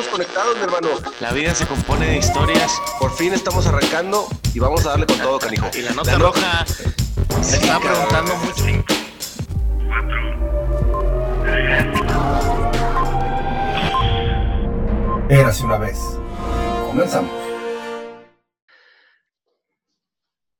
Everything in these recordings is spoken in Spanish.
estamos conectados, mi hermano. La vida se compone de historias. Por fin estamos arrancando y vamos a darle con todo, canijo. Y la nota roja se está preguntando mucho. Érase una vez. Comenzamos.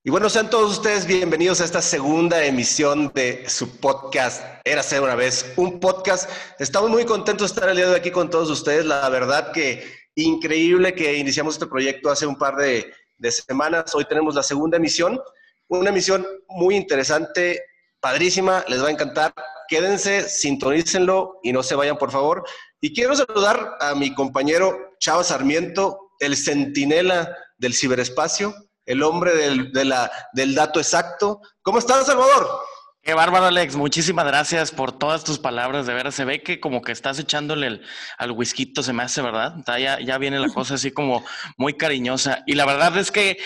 Y bueno, sean todos ustedes bienvenidos a esta segunda emisión de su podcast, Érase una vez, un podcast. Estamos muy contentos de estar el día de aquí con todos ustedes. La verdad que increíble que iniciamos este proyecto hace un par de, de semanas. Hoy tenemos la segunda emisión, una emisión muy interesante, padrísima, les va a encantar. Quédense, sintonícenlo y no se vayan, por favor. Y quiero saludar a mi compañero Chava Sarmiento, el centinela del ciberespacio el hombre del, de la, del dato exacto. ¿Cómo estás, Salvador? Qué bárbaro, Alex. Muchísimas gracias por todas tus palabras. De veras, se ve que como que estás echándole al whisky, se me hace, ¿verdad? Ya, ya viene la cosa así como muy cariñosa. Y la verdad es que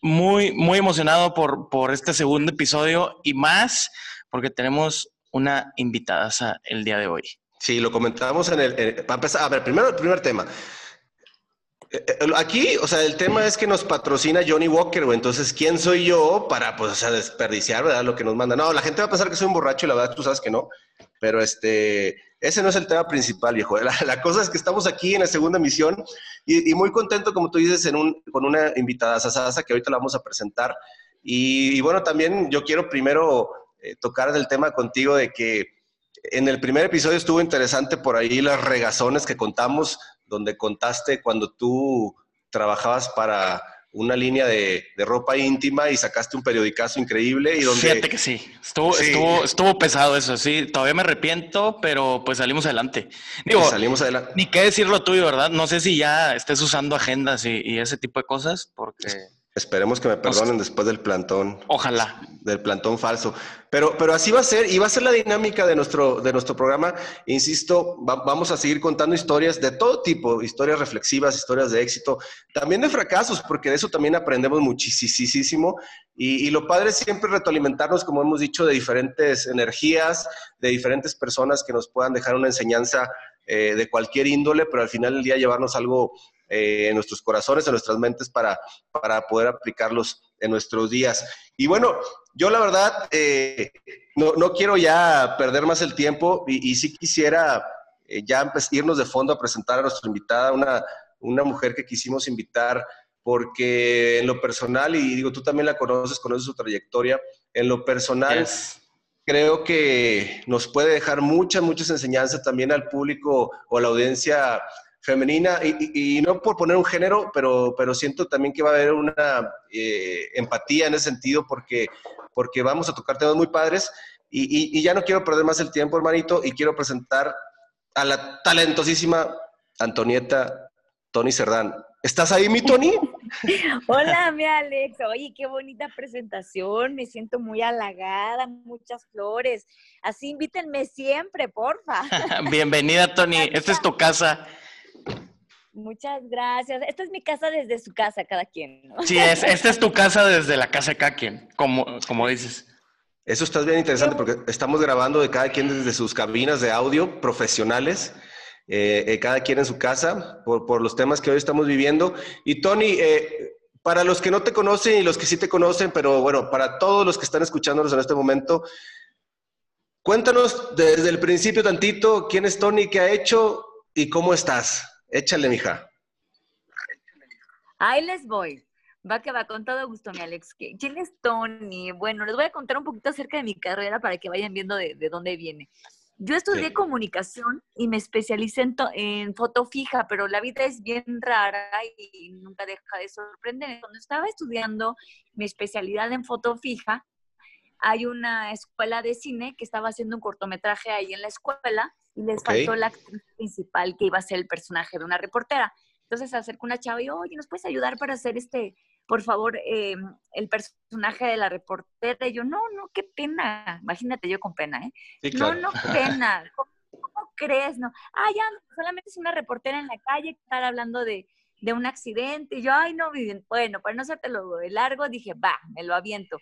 muy, muy emocionado por, por este segundo episodio y más porque tenemos una invitada el día de hoy. Sí, lo comentamos en el... para empezar, a ver, primero el primer tema. Eh, eh, aquí, o sea, el tema es que nos patrocina Johnny Walker, güey. Entonces, ¿quién soy yo para, pues, o sea, desperdiciar, ¿verdad? Lo que nos manda. No, la gente va a pensar que soy un borracho y la verdad tú sabes que no. Pero este, ese no es el tema principal, viejo. La, cosa es que estamos aquí en la segunda emisión y, muy contento, como tú dices, con una invitada Sasa que ahorita la vamos a presentar. Y, bueno, también yo quiero primero eh, tocar el tema contigo de que en el primer episodio estuvo interesante por ahí las regazones que contamos donde contaste cuando tú trabajabas para una línea de, ropa íntima y sacaste un periodicazo increíble y donde... Fíjate que sí, estuvo, Estuvo, estuvo pesado eso, sí, todavía me arrepiento, pero pues salimos adelante. Digo, salimos adelante. Ni qué decir lo tuyo, ¿verdad? No sé si ya estés usando agendas y, y ese tipo de cosas, porque... Esperemos que me perdonen después del plantón. Ojalá. Del plantón falso. Pero, pero así va a ser, y va a ser la dinámica de nuestro, de nuestro programa. Insisto, vamos a seguir contando historias de todo tipo, historias reflexivas, historias de éxito, también de fracasos, porque de eso también aprendemos muchísimo. Y, y lo padre es siempre retroalimentarnos, como hemos dicho, de diferentes energías, de diferentes personas que nos puedan dejar una enseñanza eh, de cualquier índole, pero al final del día llevarnos algo eh, en nuestros corazones, en nuestras mentes para, para poder aplicarlos en nuestros días. Y bueno, yo la verdad eh, no, no, quiero ya perder más el tiempo y, y sí quisiera eh, ya irnos de fondo a presentar a nuestra invitada, una, una mujer que quisimos invitar porque en lo personal, y digo, tú también la conoces, conoces su trayectoria, en lo personal... creo que nos puede dejar muchas, muchas enseñanzas también al público o a la audiencia femenina, y, no por poner un género, pero, pero siento también que va a haber una eh, empatía en ese sentido porque, porque vamos a tocar temas muy padres. Y, ya no quiero perder más el tiempo, hermanito, y quiero presentar a la talentosísima Antonieta Tony Cerdán. ¿Estás ahí, mi Tony? Hola, mi Alex. Oye, qué bonita presentación. Me siento muy halagada, muchas flores. Así invítenme siempre, porfa. Bienvenida, Tony. Esta es tu casa. Muchas gracias. Esta es mi casa desde su casa, cada quien. Sí, es, esta es tu casa desde la casa de cada quien, como, como dices. Eso está bien interesante porque estamos grabando de cada quien desde sus cabinas de audio profesionales, eh, eh, cada quien en su casa, por, por, los temas que hoy estamos viviendo. Y Tony, eh, para los que no te conocen y los que sí te conocen, pero bueno, para todos los que están escuchándonos en este momento, cuéntanos desde el principio tantito quién es Tony, qué ha hecho y cómo estás. Échale, mija. Ahí les voy. Va que va, con todo gusto, mi Alex. ¿Quién es Tony? Bueno, les voy a contar un poquito acerca de mi carrera para que vayan viendo de, dónde viene. Yo estudié comunicación y me especialicé en, en, foto fija, pero la vida es bien rara y nunca deja de sorprender. Cuando estaba estudiando mi especialidad en foto fija, hay una escuela de cine que estaba haciendo un cortometraje ahí en la escuela y les faltó la actriz principal que iba a ser el personaje de una reportera. Entonces se acercó una chava y, oye, ¿nos puedes ayudar para hacer este, por favor, eh, el personaje de la reportera? Y yo, no, no, qué pena. Imagínate yo con pena, ¿eh? No, no, pena. ¿Cómo, crees? No. Ah, ya, solamente es una reportera en la calle que está hablando de, de un accidente. Y yo, ay, no, bueno, para no hacértelo de largo, dije, va, me lo aviento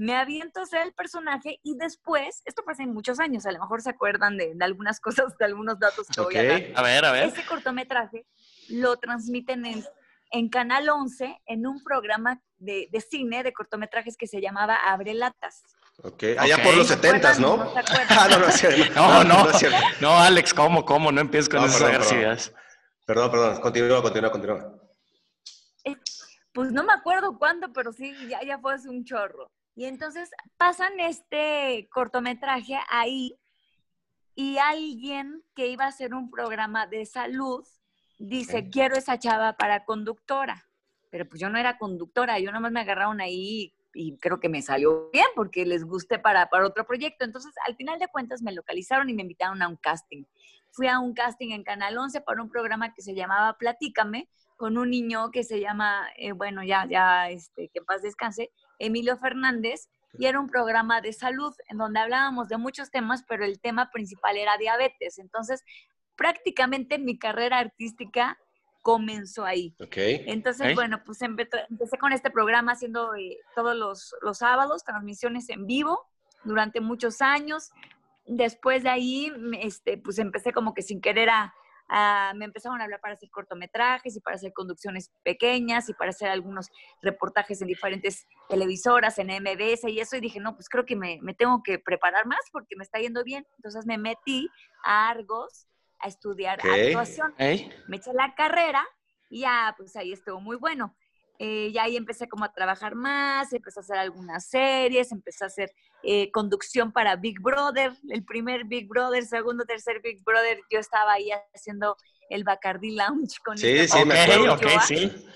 me aviento a ser el personaje y después, esto pasa en muchos años, a lo mejor se acuerdan de, algunas cosas, de algunos datos que voy a dar. A ver, a ver. Ese cortometraje lo transmiten en, en Canal 11 en un programa de, de, cine de cortometrajes que se llamaba Abre Latas. Ok, allá por los 70, ¿no? No, ah, no, no, no, no, no, no, Alex, ¿cómo, cómo? No empieces con esas ideas. Perdón, perdón, continúa, continúa, continúa. Eh, pues no me acuerdo cuándo, pero sí, ya, ya fue hace un chorro. Y entonces pasan este cortometraje ahí y alguien que iba a hacer un programa de salud dice, quiero esa chava para conductora. Pero pues yo no era conductora, yo nomás me agarraron ahí y creo que me salió bien porque les gusté para, para otro proyecto. Entonces, al final de cuentas, me localizaron y me invitaron a un casting. Fui a un casting en Canal 11 para un programa que se llamaba Platícame, con un niño que se llama, eh, bueno, ya, ya, este, que en paz descanse, Emilio Fernández, y era un programa de salud en donde hablábamos de muchos temas, pero el tema principal era diabetes. Entonces, prácticamente mi carrera artística comenzó ahí. Okay. Entonces, bueno, pues empecé, con este programa haciendo eh, todos los, los, sábados transmisiones en vivo durante muchos años. Después de ahí, este, pues empecé como que sin querer a, me empezaron a hablar para hacer cortometrajes y para hacer conducciones pequeñas y para hacer algunos reportajes en diferentes televisoras, en MBS y eso. Y dije, no, pues creo que me, me tengo que preparar más porque me está yendo bien. Entonces me metí a Argos a estudiar actuación. Me eché la carrera y ya, pues ahí estuvo muy bueno. Eh, ya ahí empecé como a trabajar más, empecé a hacer algunas series, empecé a hacer eh, conducción para Big Brother, el primer Big Brother, segundo, tercer Big Brother, yo estaba ahí haciendo el Bacardi Lounge con Sí, sí, me acuerdo. Okay, sí.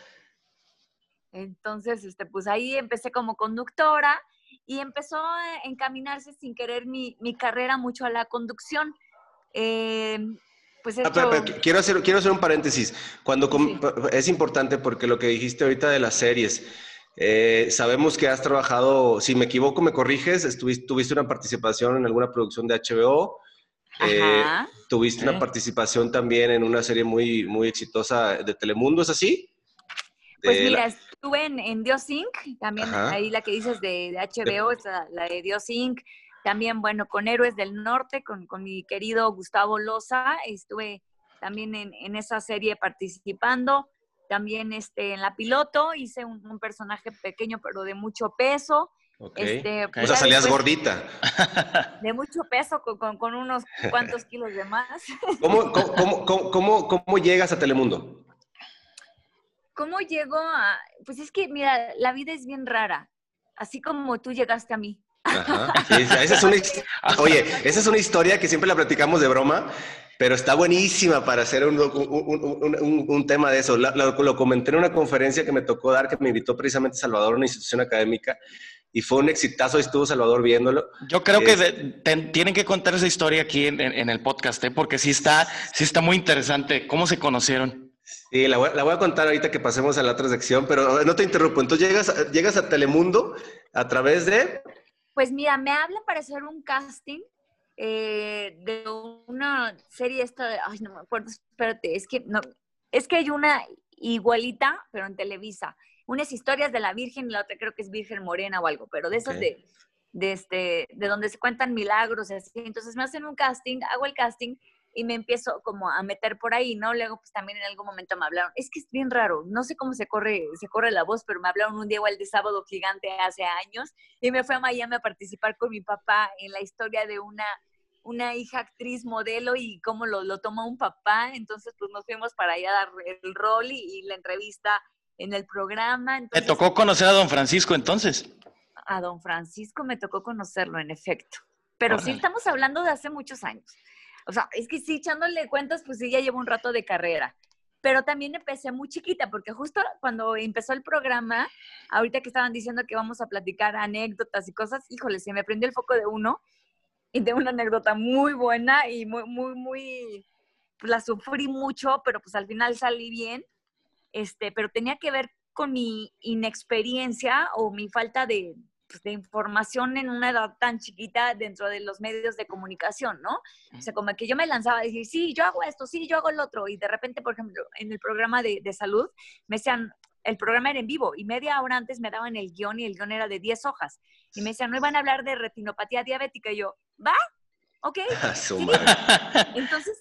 Entonces, este, pues ahí empecé como conductora y empezó a encaminarse sin querer mi, mi carrera mucho a la conducción. Eh, pues ah, quiero, hacer, quiero hacer un paréntesis. Cuando Es importante porque lo que dijiste ahorita de las series, eh, sabemos que has trabajado, si me equivoco, me corriges, estuviste, tuviste una participación en alguna producción de HBO. Eh, tuviste una participación también en una serie muy, muy exitosa de Telemundo, ¿es así? Pues mira, estuve en, en Dios Inc., también ahí la que dices de, de HBO, es la, de Dios Inc., también, bueno, con Héroes del Norte, con, mi querido Gustavo Loza, estuve también en, esa serie participando. También este, en la piloto hice un, personaje pequeño, pero de mucho peso. Este, pues, o sea, salías gordita. De mucho peso, con, unos cuantos kilos de más. ¿Cómo, cómo, cómo, llegas a Telemundo? ¿Cómo llego a...? Pues es que, mira, la vida es bien rara, así como tú llegaste a mí. Esa es una, oye, esa es una historia que siempre la platicamos de broma, pero está buenísima para hacer un, un, tema de eso. Lo, comenté en una conferencia que me tocó dar, que me invitó precisamente Salvador, una institución académica, y fue un exitazo, estuvo Salvador viéndolo. Yo creo que tienen que contar esa historia aquí en, el podcast, ¿eh? porque sí está, sí está muy interesante. ¿Cómo se conocieron? Sí, la voy, la voy, a contar ahorita que pasemos a la otra sección, pero no te interrumpo. Entonces llegas, llegas a Telemundo a través de... Pues mira, me hablan para hacer un casting eh, de una serie esta de, ay, no me acuerdo, espérate, es que no, es que hay una igualita, pero en Televisa. Unas historias de la Virgen y la otra creo que es Virgen Morena o algo, pero de esas de, de, este, de donde se cuentan milagros y así. Entonces me hacen un casting, hago el casting y me empiezo como a meter por ahí, ¿no? Luego pues también en algún momento me hablaron, es que es bien raro, no sé cómo se corre, se corre la voz, pero me hablaron un día igual de sábado gigante hace años y me fui a Miami a participar con mi papá en la historia de una una hija actriz modelo y cómo lo, lo toma un papá, entonces pues nos fuimos para allá a dar el rol y, la entrevista en el programa. ¿Te tocó conocer a don Francisco entonces? A don Francisco me tocó conocerlo, en efecto. Pero sí estamos hablando de hace muchos años. O sea, es que sí, echándole cuentas, pues sí, ya llevo un rato de carrera. Pero también empecé muy chiquita, porque justo cuando empezó el programa, ahorita que estaban diciendo que vamos a platicar anécdotas y cosas, híjole, se me prendió el foco de uno y de una anécdota muy buena y muy, muy, muy, pues la sufrí mucho, pero pues al final salí bien. Este, pero tenía que ver con mi inexperiencia o mi falta de, pues, de información en una edad tan chiquita dentro de los medios de comunicación, ¿no? O sea, como que yo me lanzaba a decir, sí, yo hago esto, sí, yo hago el otro, y de repente, por ejemplo, en el programa de, de salud, me decían, el programa era en vivo y media hora antes me daban el guion y el guion era de 10 hojas. Y me decían, no iban a hablar de retinopatía diabética. Y yo, ¿va? ¿Ok? Entonces,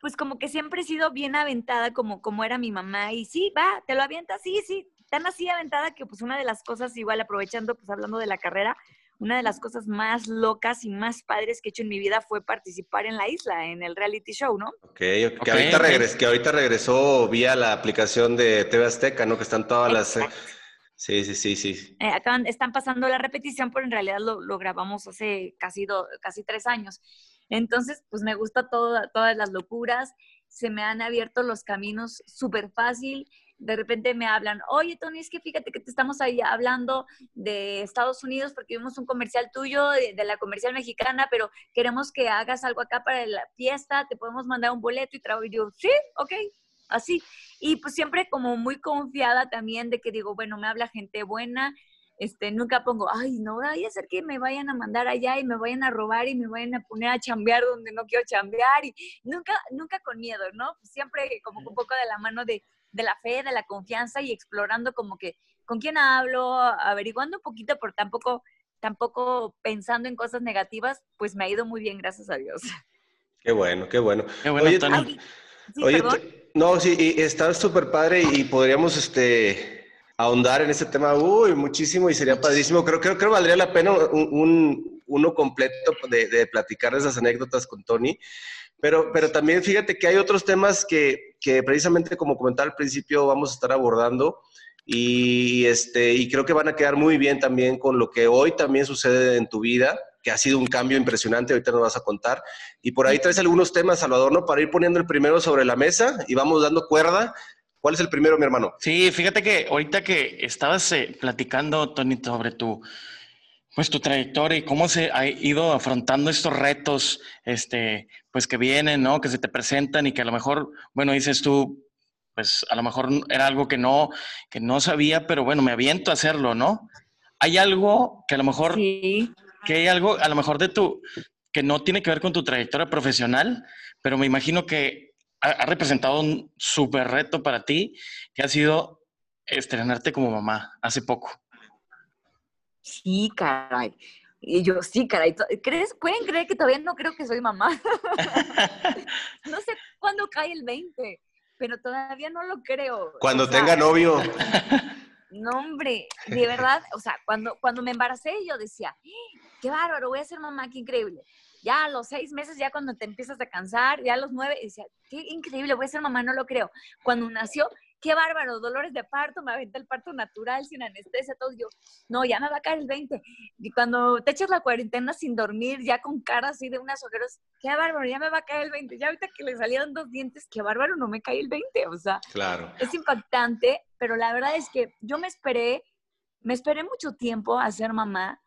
pues como que siempre he sido bien aventada como, como era mi mamá. Y sí, va, te lo avientas, sí, sí. Tan así aventada que pues una de las cosas, igual aprovechando, pues hablando de la carrera, una de las cosas más locas y más padres que he hecho en mi vida fue participar en la isla, en el reality show, ¿no? Ok, que, ahorita que ahorita regresó vía la aplicación de TV Azteca, ¿no? Que están todas las... Eh, sí, sí, sí, sí. Eh, acaban, están pasando la repetición, pero en realidad lo, lo grabamos hace casi, casi tres años. Entonces, pues me gusta todas las locuras, se me han abierto los caminos súper fácil de repente me hablan, oye Tony, es que fíjate que te estamos ahí hablando de Estados Unidos porque vimos un comercial tuyo de, la comercial mexicana, pero queremos que hagas algo acá para la fiesta, te podemos mandar un boleto y trabajo. Y yo, sí, ok, así. Y pues siempre como muy confiada también de que digo, bueno, me habla gente buena, este, nunca pongo, ay, no vaya a ser que me vayan a mandar allá y me vayan a robar y me vayan a poner a chambear donde no quiero chambear y nunca, nunca con miedo, ¿no? Siempre como un poco de la mano de, de la fe, de la confianza y explorando como que con quién hablo, averiguando un poquito, pero tampoco, tampoco pensando en cosas negativas, pues me ha ido muy bien, gracias a Dios. Qué bueno, qué bueno. Qué bueno oye, no, sí, y está súper padre y podríamos este, ahondar en ese tema, uy, muchísimo y sería padrísimo. Creo, creo, creo que valdría la pena un, uno completo de, de platicar esas anécdotas con Tony. Pero, pero también fíjate que hay otros temas que, que precisamente como comentaba al principio vamos a estar abordando y, este, y creo que van a quedar muy bien también con lo que hoy también sucede en tu vida, que ha sido un cambio impresionante, ahorita nos vas a contar. Y por ahí traes algunos temas, Salvador, ¿no? Para ir poniendo el primero sobre la mesa y vamos dando cuerda. ¿Cuál es el primero, mi hermano? Sí, fíjate que ahorita que estabas eh, platicando, Tony, sobre tu, pues tu trayectoria y cómo se ha ido afrontando estos retos, este, pues que vienen, ¿no? Que se te presentan y que a lo mejor, bueno, dices tú, pues a lo mejor era algo que no, que no sabía, pero bueno, me aviento a hacerlo, ¿no? Hay algo que a lo mejor, sí. que hay algo a lo mejor de tu, que no tiene que ver con tu trayectoria profesional, pero me imagino que ha, ha representado un súper reto para ti, que ha sido estrenarte como mamá hace poco. Sí, caray. Y yo, sí, caray. ¿Crees? ¿Pueden creer que todavía no creo que soy mamá? no sé cuándo cae el 20, pero todavía no lo creo. Cuando tenga novio. No, hombre, de verdad, o sea, cuando, cuando me embaracé yo decía, qué bárbaro, voy a ser mamá, qué increíble. Ya a los seis meses, ya cuando te empiezas a cansar, ya a los nueve, decía, qué increíble, voy a ser mamá, no lo creo. Cuando nació, qué bárbaro, dolores de parto, me aventé el parto natural, sin anestesia, todo. Yo, no, ya me va a caer el 20. Y cuando te echas la cuarentena sin dormir, ya con cara así de unas ojeras, qué bárbaro, ya me va a caer el 20. Ya ahorita que le salieron dos dientes, qué bárbaro, no me cae el 20. O sea, claro. es impactante, pero la verdad es que yo me esperé, me esperé mucho tiempo a ser mamá,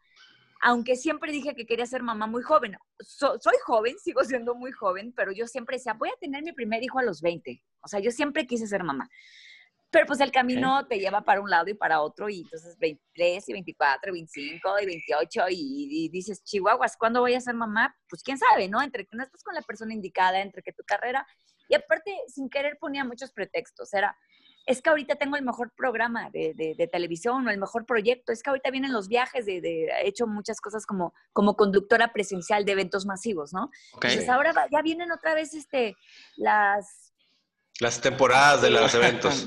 aunque siempre dije que quería ser mamá muy joven. soy joven, sigo siendo muy joven, pero yo siempre decía, voy a tener mi primer hijo a los 20. O sea, yo siempre quise ser mamá. Pero pues el camino te lleva para un lado y para otro, y entonces 23 y 24, 25 y 28, y, dices, Chihuahuas, ¿cuándo voy a ser mamá? Pues quién sabe, ¿no? Entre que no estás con la persona indicada, entre que tu carrera, y aparte, sin querer ponía muchos pretextos, era, es que ahorita tengo el mejor programa de, de, televisión o el mejor proyecto, es que ahorita vienen los viajes, de, he hecho muchas cosas como, como conductora presencial de eventos masivos, ¿no? Entonces ahora ya vienen otra vez este, las las temporadas de los eventos.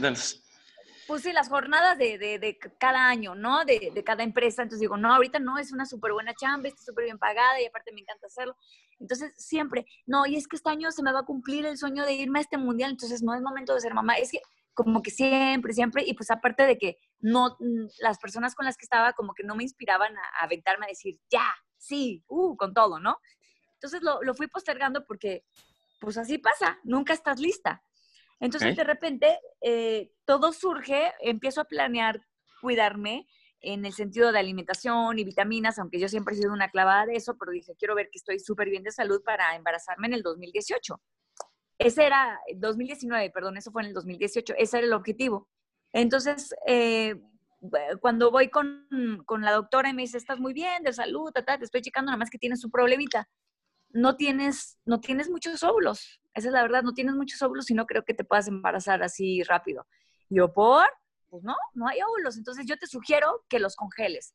Pues sí, las jornadas de, de, cada año, ¿no? De, de, cada empresa. Entonces digo, no, ahorita no es una súper buena chamba, está súper bien pagada y aparte me encanta hacerlo. Entonces siempre, no, y es que este año se me va a cumplir el sueño de irme a este mundial, entonces no es momento de ser mamá. Es que como que siempre, siempre, y pues aparte de que no, las personas con las que estaba como que no me inspiraban a, aventarme a decir, ya, sí, uh, con todo, ¿no? Entonces lo, lo fui postergando porque, pues así pasa, nunca estás lista. Entonces, de repente, eh, todo surge, empiezo a planear cuidarme en el sentido de alimentación y vitaminas, aunque yo siempre he sido una clavada de eso, pero dije, quiero ver que estoy súper bien de salud para embarazarme en el 2018. Ese era, 2019, perdón, eso fue en el 2018, ese era el objetivo. Entonces, eh, cuando voy con, con, la doctora y me dice, estás muy bien de salud, te estoy checando, nada más que tienes un problemita no tienes, no tienes muchos óvulos. Esa es la verdad, no tienes muchos óvulos y no creo que te puedas embarazar así rápido. Yo, ¿por? pues no, no hay óvulos. Entonces yo te sugiero que los congeles.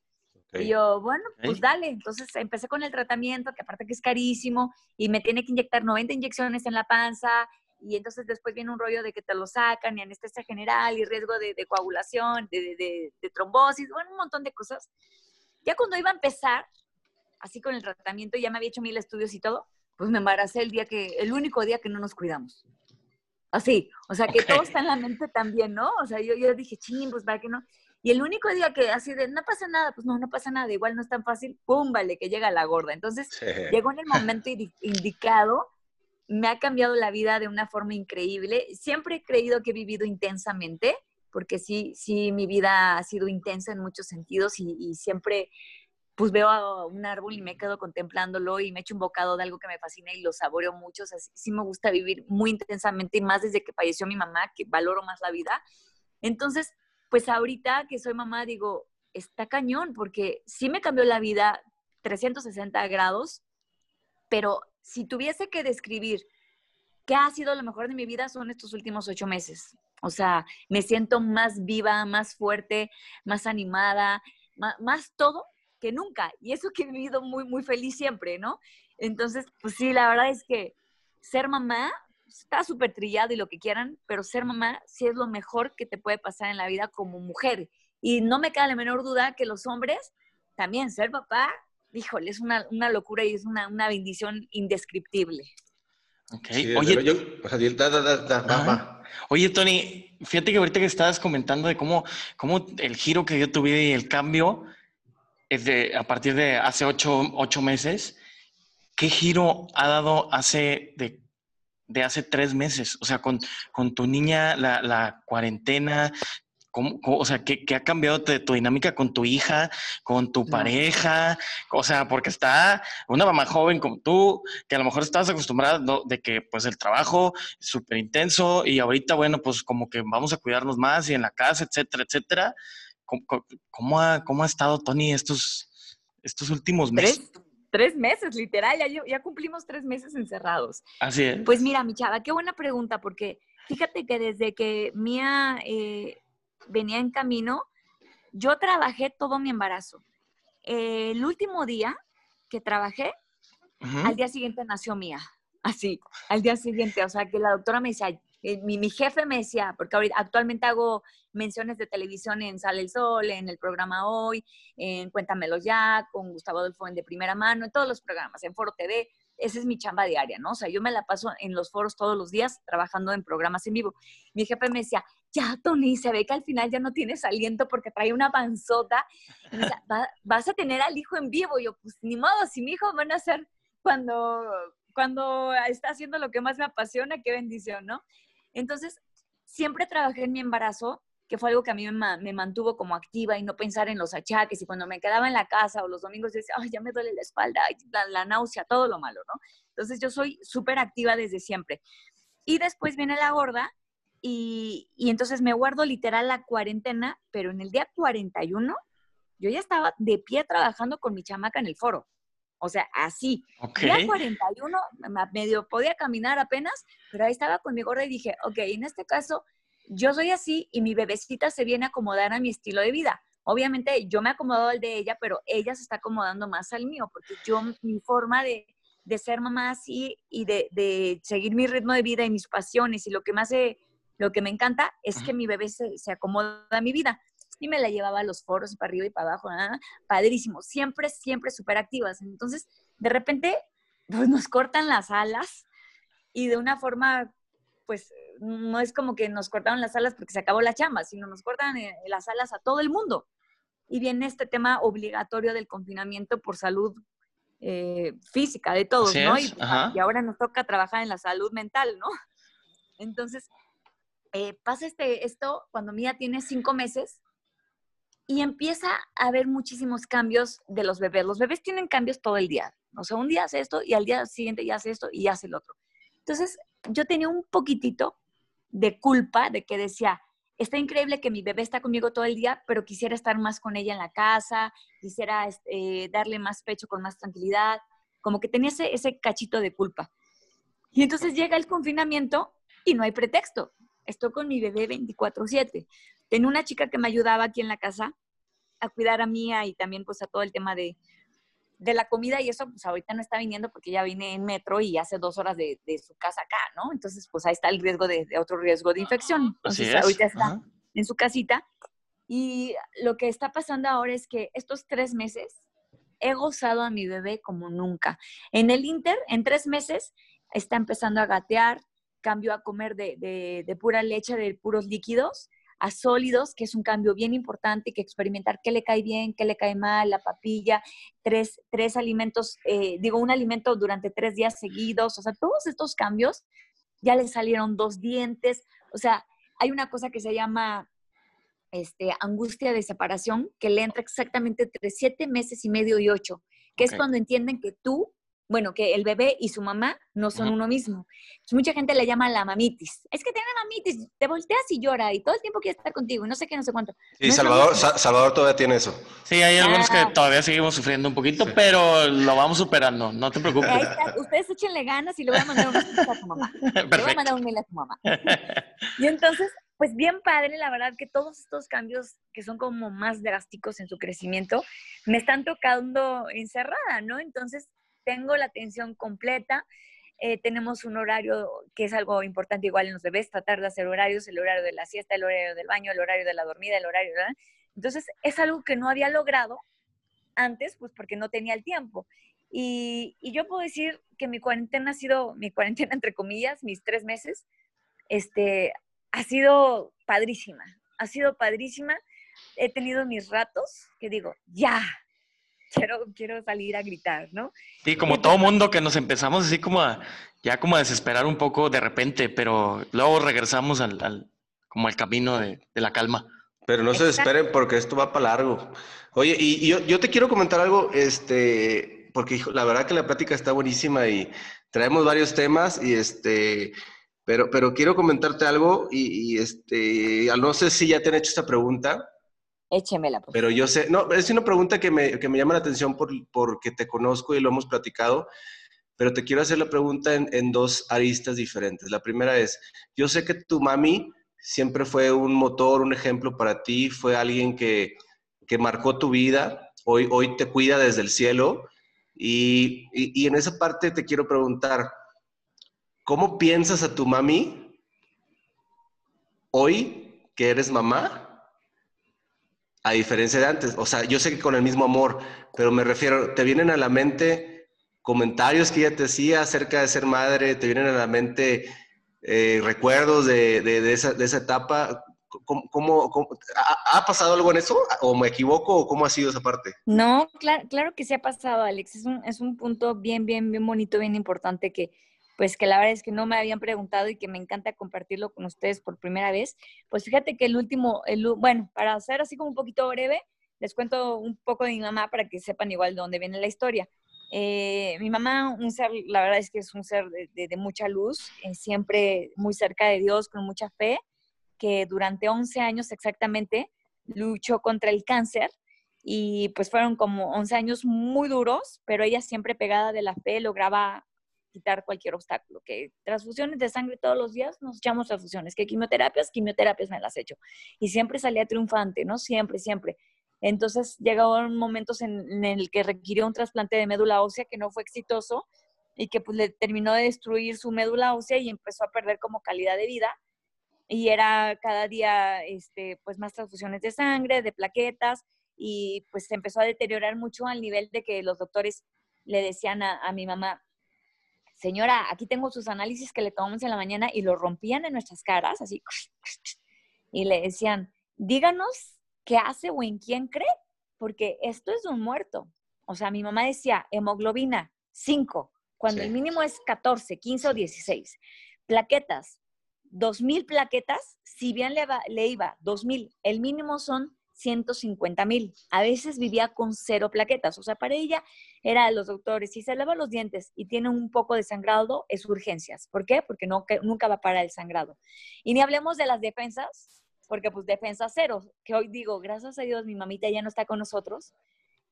Y yo, bueno, pues dale. Entonces empecé con el tratamiento, que aparte que es carísimo, y me tiene que inyectar 90 inyecciones en la panza, y entonces después viene un rollo de que te lo sacan, y anestesia general, y riesgo de, coagulación, de, de, trombosis, bueno, un montón de cosas. Ya cuando iba a empezar, así con el tratamiento, ya me había hecho mil estudios y todo, pues me embaracé el día que, el único día que no nos cuidamos. Así, o sea, que todo está en la mente también, ¿no? O sea, yo, yo dije, ching, pues para que no. Y el único día que así de, no pasa nada, pues no, no pasa nada, igual no es tan fácil, pum, vale, que llega la gorda. Entonces, llegó en el momento indicado, me ha cambiado la vida de una forma increíble. Siempre he creído que he vivido intensamente, porque sí, sí, mi vida ha sido intensa en muchos sentidos y, y siempre pues veo un árbol y me quedo contemplándolo y me echo un bocado de algo que me fascina y lo saboreo mucho. O sea, sí, me gusta vivir muy intensamente y más desde que falleció mi mamá, que valoro más la vida. Entonces, pues ahorita que soy mamá, digo, está cañón, porque sí me cambió la vida 360 grados, pero si tuviese que describir qué ha sido lo mejor de mi vida, son estos últimos ocho meses. O sea, me siento más viva, más fuerte, más animada, más, más todo que nunca. Y eso que he vivido muy, muy feliz siempre, ¿no? Entonces, pues sí, la verdad es que ser mamá está súper trillado y lo que quieran, pero ser mamá sí es lo mejor que te puede pasar en la vida como mujer. Y no me queda la menor duda que los hombres también ser papá, híjole, es una, una locura y es una, una bendición indescriptible. Ok, oye, oye, Tony, fíjate que ahorita que estabas comentando de cómo, cómo el giro que dio tu vida y el cambio, a partir de hace ocho, meses, ¿qué giro ha dado hace de, hace tres meses? O sea, con, con tu niña, la, cuarentena, ¿Cómo, o sea, ¿qué, ha cambiado de tu dinámica con tu hija, con tu pareja? O sea, porque está una mamá joven como tú, que a lo mejor estabas acostumbrada de que pues el trabajo es súper intenso y ahorita, bueno, pues como que vamos a cuidarnos más y en la casa, etcétera, etcétera. ¿Cómo, ha, cómo ha estado Tony estos, estos últimos meses? Tres, meses, literal, ya, ya cumplimos tres meses encerrados. Así es. Pues mira, mi chava, qué buena pregunta, porque fíjate que desde que Mía eh, venía en camino, yo trabajé todo mi embarazo. el último día que trabajé, al día siguiente nació Mía. Así, al día siguiente. O sea, que la doctora me decía, mi, mi, jefe me decía, porque ahorita, actualmente hago menciones de televisión en Sale el Sol, en el programa Hoy, en Cuéntamelo Ya, con Gustavo Adolfo en De Primera Mano, en todos los programas, en Foro TV. Esa es mi chamba diaria, ¿no? O sea, yo me la paso en los foros todos los días trabajando en programas en vivo. Mi jefe me decía, ya, Tony, se ve que al final ya no tienes aliento porque trae una panzota. Y me decía, vas a tener al hijo en vivo. Yo, pues ni modo, si mi hijo van a ser cuando, cuando está haciendo lo que más me apasiona, qué bendición, ¿no? Entonces, siempre trabajé en mi embarazo, que fue algo que a mí me, mantuvo como activa y no pensar en los achaques. Y cuando me quedaba en la casa o los domingos, decía, ay, ya me duele la espalda, la, náusea, todo lo malo, ¿no? Entonces, yo soy súper activa desde siempre. Y después viene la gorda y, y, entonces me guardo literal la cuarentena, pero en el día 41 yo ya estaba de pie trabajando con mi chamaca en el foro. O sea, así. Ya 41, medio podía caminar apenas, pero ahí estaba con mi gorda y dije, ok, en este caso, yo soy así y mi bebecita se viene a acomodar a mi estilo de vida. Obviamente yo me he acomodado al de ella, pero ella se está acomodando más al mío, porque yo, mi forma de, de ser mamá así y de, de, seguir mi ritmo de vida y mis pasiones y lo que más lo que me encanta es que mi bebé se, se acomoda a mi vida y me la llevaba a los foros para arriba y para abajo, ¿ah? padrísimo, siempre, siempre súper activas. Entonces, de repente, pues nos cortan las alas y de una forma, pues no es como que nos cortaron las alas porque se acabó la chamba, sino nos cortan eh, las alas a todo el mundo. Y viene este tema obligatorio del confinamiento por salud eh, física de todos, ¿no? Y, y, ahora nos toca trabajar en la salud mental, ¿no? Entonces, eh, pasa este, esto cuando Mía tiene cinco meses y empieza a haber muchísimos cambios de los bebés. Los bebés tienen cambios todo el día. O sea, un día hace esto y al día siguiente ya hace esto y hace el otro. Entonces, yo tenía un poquitito de culpa de que decía, está increíble que mi bebé está conmigo todo el día, pero quisiera estar más con ella en la casa, quisiera este, darle más pecho con más tranquilidad, como que tenía ese, ese cachito de culpa. Y entonces llega el confinamiento y no hay pretexto. Estoy con mi bebé 24/7. Tenía una chica que me ayudaba aquí en la casa a cuidar a Mía y también pues a todo el tema de, de la comida y eso pues ahorita no está viniendo porque ya vine en metro y hace dos horas de, de su casa acá, ¿no? Entonces pues ahí está el riesgo de, de otro riesgo de infección. Así Entonces es. ahorita está Ajá. en su casita y lo que está pasando ahora es que estos tres meses he gozado a mi bebé como nunca. En el Inter, en tres meses, está empezando a gatear, cambió a comer de, de- de pura leche, de puros líquidos, a sólidos, que es un cambio bien importante, que experimentar qué le cae bien, qué le cae mal, la papilla, tres, tres alimentos, eh, digo, un alimento durante tres días seguidos, o sea, todos estos cambios, ya le salieron dos dientes, o sea, hay una cosa que se llama este, angustia de separación, que le entra exactamente entre siete meses y medio y ocho, que Ok. es cuando entienden que tú, bueno, que el bebé y su mamá no son uno mismo. Entonces, mucha gente le llama la mamitis. Es que tiene mamitis, te volteas y llora y todo el tiempo quiere estar contigo y no sé qué, no sé cuánto. Sí, No Salvador. Sa- Salvador todavía tiene eso. Sí, hay algunos Ah. que todavía seguimos sufriendo un poquito, pero lo vamos superando, no te preocupes. Ahí está, ustedes échenle ganas y le voy a mandar un mensaje a tu mamá. Le voy a Perfecto. mandar un mail a tu mamá. Y entonces, pues bien padre, la verdad que todos estos cambios que son como más drásticos en su crecimiento, me están tocando encerrada, ¿no? Entonces, tengo la atención completa. eh, tenemos un horario que es algo importante igual en los bebés, tratar de hacer horarios, el horario de la siesta, el horario del baño, el horario de la dormida, el horario de... Entonces, es algo que no había logrado antes, pues porque no tenía el tiempo. Y, y yo puedo decir que mi cuarentena ha sido, mi cuarentena entre comillas, mis tres meses, este, ha sido padrísima, ha sido padrísima. He tenido mis ratos que digo, ya, quiero, quiero salir a gritar, ¿no? Sí, como todo mundo que nos empezamos así como a, ya como a desesperar un poco de repente, pero luego regresamos al, al- como al camino de, de la calma. Pero no se desesperen porque esto va para largo. Oye, y, y yo, yo te quiero comentar algo, este, porque hijo, la verdad que la plática está buenísima y traemos varios temas y este, pero, pero quiero comentarte algo y, y, este, no sé si ya te han hecho esta pregunta, Échemela, pues. pero yo sé, no, es una pregunta que me, que me llama la atención por, porque te conozco y lo hemos platicado, pero te quiero hacer la pregunta en, en dos aristas diferentes. La primera es, yo sé que tu mami siempre fue un motor, un ejemplo para ti, fue alguien que, que marcó tu vida, hoy, hoy te cuida desde el cielo y, y, y en esa parte te quiero preguntar, ¿cómo piensas a tu mami hoy que eres mamá? A diferencia de antes, o sea, yo sé que con el mismo amor, pero me refiero, ¿te vienen a la mente comentarios que ella te hacía acerca de ser madre? ¿Te vienen a la mente eh, recuerdos de, de, esa, de, esa, etapa? ¿Cómo, cómo, cómo ¿ha, ¿ha, pasado algo en eso? ¿O me equivoco? ¿O cómo ha sido esa parte? No, claro, claro que sí ha pasado, Alex. Es un, es un punto bien, bien, bien bonito, bien importante que, pues que la verdad es que no me habían preguntado y que me encanta compartirlo con ustedes por primera vez. Pues fíjate que el último, el, bueno, para hacer así como un poquito breve, les cuento un poco de mi mamá para que sepan igual de dónde viene la historia. Eh, mi mamá, un ser, la verdad es que es un ser de, mucha luz, eh, siempre muy cerca de Dios, con mucha fe, que durante 11 años exactamente luchó contra el cáncer y pues fueron como 11 años muy duros, pero ella siempre pegada de la fe lograba quitar cualquier obstáculo, que transfusiones de sangre todos los días, nos echamos transfusiones, que quimioterapias, quimioterapias me las he hecho. Y siempre salía triunfante, ¿no? Siempre, siempre. Entonces llegaron momentos en, en el que requirió un trasplante de médula ósea que no fue exitoso y que pues le terminó de destruir su médula ósea y empezó a perder como calidad de vida. Y era cada día este, pues más transfusiones de sangre, de plaquetas, y pues se empezó a deteriorar mucho al nivel de que los doctores le decían a, a mi mamá, señora, aquí tengo sus análisis que le tomamos en la mañana y lo rompían en nuestras caras, así, y le decían, díganos qué hace o en quién cree, porque esto es un muerto. O sea, mi mamá decía, hemoglobina, 5, cuando sí. el mínimo es 14, 15 o 16. Plaquetas, 2.000 plaquetas, si bien le, va, le iba 2.000, el mínimo son 150 mil. A veces vivía con cero plaquetas. O sea, para ella era de los doctores, si se lava los dientes y tiene un poco de sangrado, es urgencias. ¿Por qué? Porque no, que, nunca va a parar el sangrado. Y ni hablemos de las defensas, porque pues defensa cero, que hoy digo, gracias a Dios mi mamita ya no está con nosotros,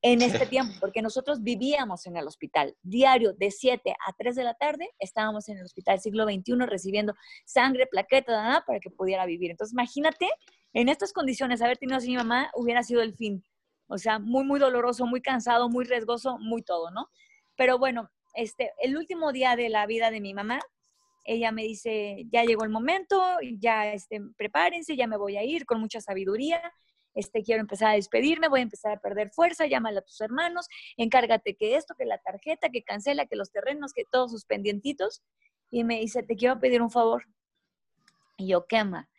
en este tiempo, porque nosotros vivíamos en el hospital. Diario, de 7 a 3 de la tarde, estábamos en el hospital siglo XXI recibiendo sangre, plaqueta, nada, para que pudiera vivir. Entonces, imagínate, en estas condiciones, haber tenido así mi mamá hubiera sido el fin. O sea, muy, muy doloroso, muy cansado, muy riesgoso, muy todo, ¿no? Pero bueno, este, el último día de la vida de mi mamá, ella me dice, ya llegó el momento, ya este, prepárense, ya me voy a ir con mucha sabiduría este, quiero empezar a despedirme, voy a empezar a perder fuerza, llámale a tus hermanos, encárgate que esto, que la tarjeta, que cancela, que los terrenos, que todos sus pendientitos. Y me dice, te quiero pedir un favor. Y yo, ¿qué, ama?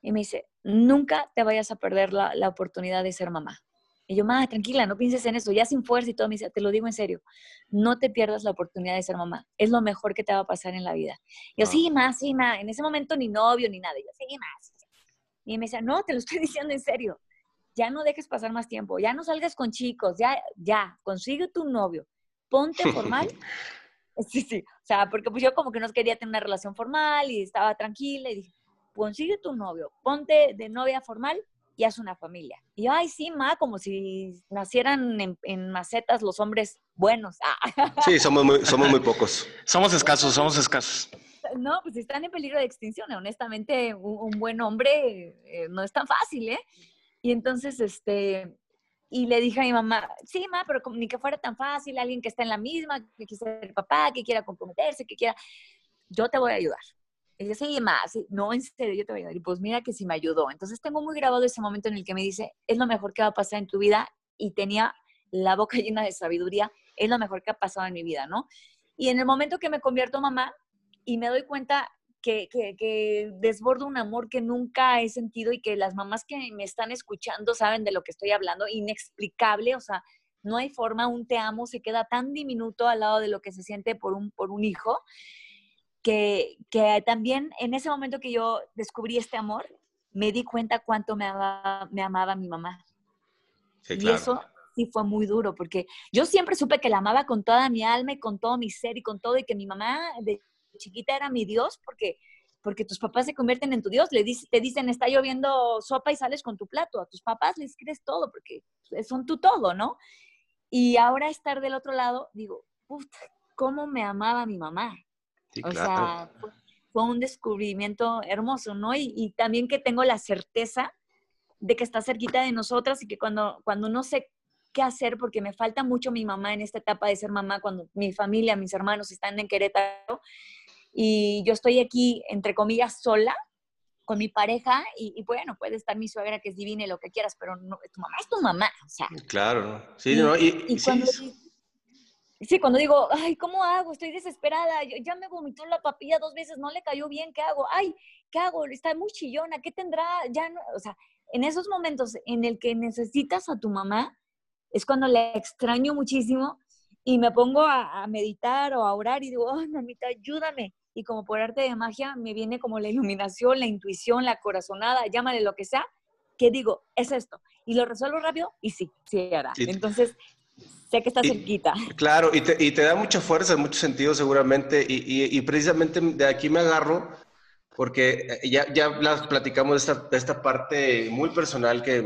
Y me dice, nunca te vayas a perder la, la oportunidad de ser mamá. Y yo, mamá, tranquila, no pienses en eso, ya sin fuerza y todo. Me dice, te lo digo en serio, no te pierdas la oportunidad de ser mamá. Es lo mejor que te va a pasar en la vida. Y yo, sí, más, sí, más. En ese momento ni novio ni nada. yo, sí, más. Y me dice, no, te lo estoy diciendo en serio ya no dejes pasar más tiempo, ya no salgas con chicos, ya, ya, consigue tu novio, ponte formal. sí, sí, o sea, porque pues yo como que no quería tener una relación formal y estaba tranquila y dije, consigue tu novio, ponte de novia formal y haz una familia. Y yo, ay, sí, ma, como si nacieran en, macetas los hombres buenos. Sí, somos muy, somos muy pocos. somos escasos, somos escasos. No, pues están en peligro de extinción. Honestamente, un, buen hombre eh, no es tan fácil, ¿eh? Y entonces, este, y le dije a mi mamá, sí, mamá, pero ni que fuera tan fácil, alguien que está en la misma, que quiera ser papá, que quiera comprometerse, que quiera, yo te voy a ayudar. Y dice, sí, mamá, sí, no, en serio, yo te voy a ayudar. Y pues mira que sí me ayudó. Entonces tengo muy grabado ese momento en el que me dice, es lo mejor que va a pasar en tu vida y tenía la boca llena de sabiduría, es lo mejor que ha pasado en mi vida, ¿no? Y en el momento que me convierto mamá y me doy cuenta que, que, desbordo un amor que nunca he sentido y que las mamás que me están escuchando saben de lo que estoy hablando, inexplicable, o sea, no hay forma, un te amo se queda tan diminuto al lado de lo que se siente por un, por un hijo, que, que también en ese momento que yo descubrí este amor, me di cuenta cuánto me amaba, me amaba mi mamá. Y eso sí fue muy duro, porque yo siempre supe que la amaba con toda mi alma y con todo mi ser y con todo, y que mi mamá de chiquita era mi Dios porque, porque tus papás se convierten en tu Dios. Le te dicen, está lloviendo sopa y sales con tu plato. A tus papás les crees todo porque son tu todo, ¿no? Y ahora estar del otro lado, digo, puta, ¿cómo me amaba mi mamá? O sea, fue, un descubrimiento hermoso, ¿no? Y, y, también que tengo la certeza de que está cerquita de nosotras y que cuando, cuando no sé qué hacer, porque me falta mucho mi mamá en esta etapa de ser mamá, cuando mi familia, mis hermanos están en Querétaro, y yo estoy aquí, entre comillas, sola con mi pareja y, bueno, puede estar mi suegra que es divina y lo que quieras, pero no, tu mamá es tu mamá, o sea. Claro, sí, ¿no? Y, cuando, sí, cuando digo, ay, ¿cómo hago? Estoy desesperada, ya me vomitó la papilla dos veces, no le cayó bien, ¿qué hago? Ay, ¿qué hago? Está muy chillona, ¿qué tendrá? Ya no, o sea, en esos momentos en el que necesitas a tu mamá, es cuando le extraño muchísimo y me pongo a, a meditar o a orar y digo, ay, mamita, ayúdame y como por arte de magia me viene como la iluminación, la intuición, la corazonada, llámale lo que sea, que digo, es esto. Y lo resuelvo rápido y sí, sí hará. Entonces, sé que está cerquita. Claro, y te, y te, da mucha fuerza en muchos sentidos seguramente, y, y, precisamente de aquí me agarro, porque ya, ya platicamos de esta, esta parte muy personal que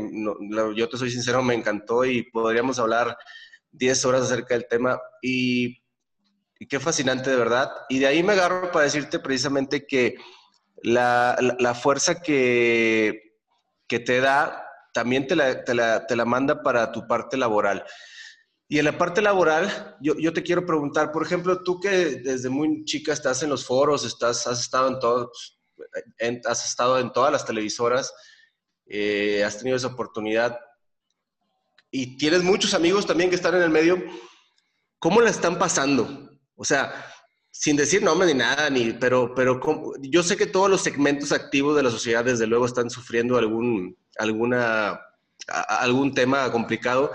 yo te soy sincero, me encantó y podríamos hablar 10 horas acerca del tema. Y y qué fascinante de verdad. Y de ahí me agarro para decirte precisamente que la, la, fuerza que, que, te da también te la, te, la, te la, manda para tu parte laboral. Y en la parte laboral, yo, yo, te quiero preguntar, por ejemplo, tú que desde muy chica estás en los foros, estás, has, estado en todos, has estado en todas las televisoras, eh, has tenido esa oportunidad y tienes muchos amigos también que están en el medio, ¿cómo la están pasando? O sea, sin decir nombre ni nada, ni, pero, pero yo sé que todos los segmentos activos de la sociedad, desde luego, están sufriendo algún, alguna, algún tema complicado,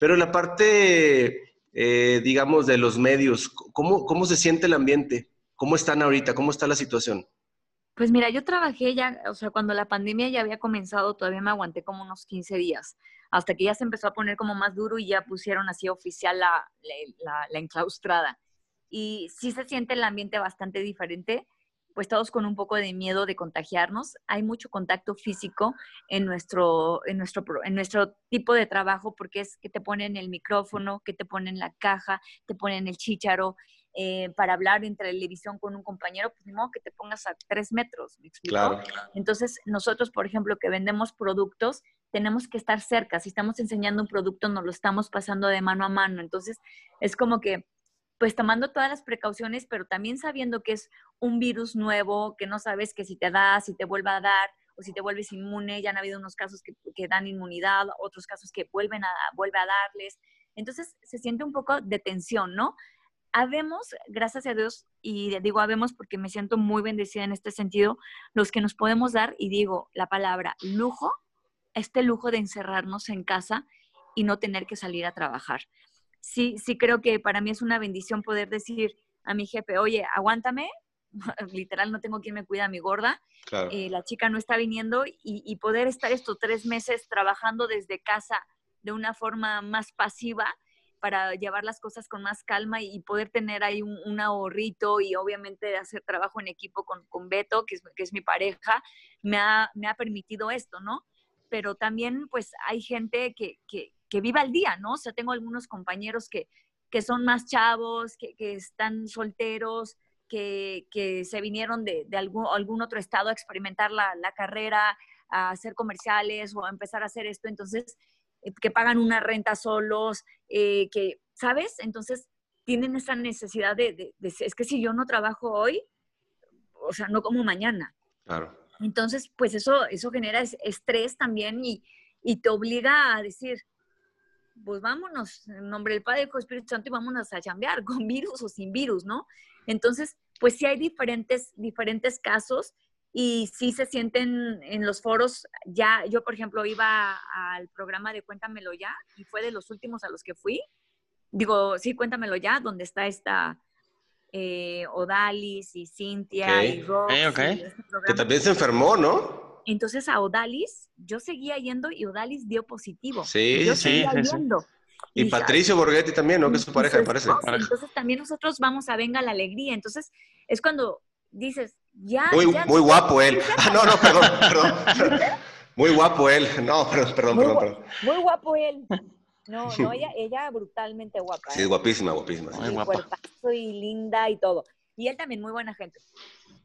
pero la parte, eh, digamos, de los medios, ¿cómo, ¿cómo se siente el ambiente? ¿Cómo están ahorita? ¿Cómo está la situación? Pues mira, yo trabajé ya, o sea, cuando la pandemia ya había comenzado, todavía me aguanté como unos 15 días, hasta que ya se empezó a poner como más duro y ya pusieron así oficial la, la, la enclaustrada y sí se siente el ambiente bastante diferente. Pues todos con un poco de miedo de contagiarnos. Hay mucho contacto físico en nuestro, en nuestro, en nuestro tipo de trabajo porque es que te ponen el micrófono, que te ponen la caja, te ponen el chícharo. Eh, para hablar en televisión con un compañero, pues modo que te pongas a tres metros, ¿me explico? Claro. Entonces, nosotros, por ejemplo, que vendemos productos, tenemos que estar cerca. Si estamos enseñando un producto, nos lo estamos pasando de mano a mano. Entonces, es como que pues tomando todas las precauciones, pero también sabiendo que es un virus nuevo, que no sabes que si te da, si te vuelve a dar o si te vuelves inmune, ya han habido unos casos que, dan inmunidad, otros casos que vuelven a, vuelve a darles. Entonces se siente un poco de tensión, ¿no? Habemos, gracias a Dios, y digo habemos porque me siento muy bendecida en este sentido, los que nos podemos dar, y digo la palabra lujo, este lujo de encerrarnos en casa y no tener que salir a trabajar sí, sí creo que para mí es una bendición poder decir a mi jefe, oye, aguántame, literal no tengo quien me cuida a mi gorda, eh, la chica no está viniendo y, poder estar estos tres meses trabajando desde casa de una forma más pasiva para llevar las cosas con más calma y poder tener ahí un, ahorrito y obviamente hacer trabajo en equipo con, con Beto, que es, que es mi pareja, me ha, me ha permitido esto, ¿no? Pero también pues hay gente que, que, que viva el día, ¿no? O sea, tengo algunos compañeros que, que son más chavos, que, que están solteros, que, que, se vinieron de, de algún, algún, otro estado a experimentar la, la, carrera, a hacer comerciales o a empezar a hacer esto, entonces, eh, que pagan una renta solos, eh, que, ¿sabes? Entonces, tienen esa necesidad de, de, de, es que si yo no trabajo hoy, o sea, no como mañana. Claro. Entonces, pues eso, eso genera estrés también y, y te obliga a decir, pues vámonos, en nombre del Padre, del Espíritu Santo, y vámonos a chambear, con virus o sin virus, ¿no? Entonces, pues sí hay diferentes, diferentes casos y sí se sienten en los foros, ya, yo por ejemplo iba al programa de Cuéntamelo ya y fue de los últimos a los que fui, digo, sí, Cuéntamelo ya, donde está esta eh, Odalis y Cintia y Rox. Este que también se enfermó, ¿no? Entonces a Odalis, yo seguía yendo y Odalis dio positivo. Sí, yo sí, seguía yendo. Y, Patricio Borghetti también, ¿no? Que es su pareja, me parece. Entonces también nosotros vamos a Venga la Alegría. Entonces es cuando dices, ya. Muy, muy guapo él. Ah, no, no, perdón, perdón. Muy guapo él. No, perdón, perdón, muy, perdón, Muy guapo él. No, no, ella, ella brutalmente guapa. Sí, ¿eh? guapísima, guapísima. Muy guapa. y linda y todo. Y él también muy buena gente.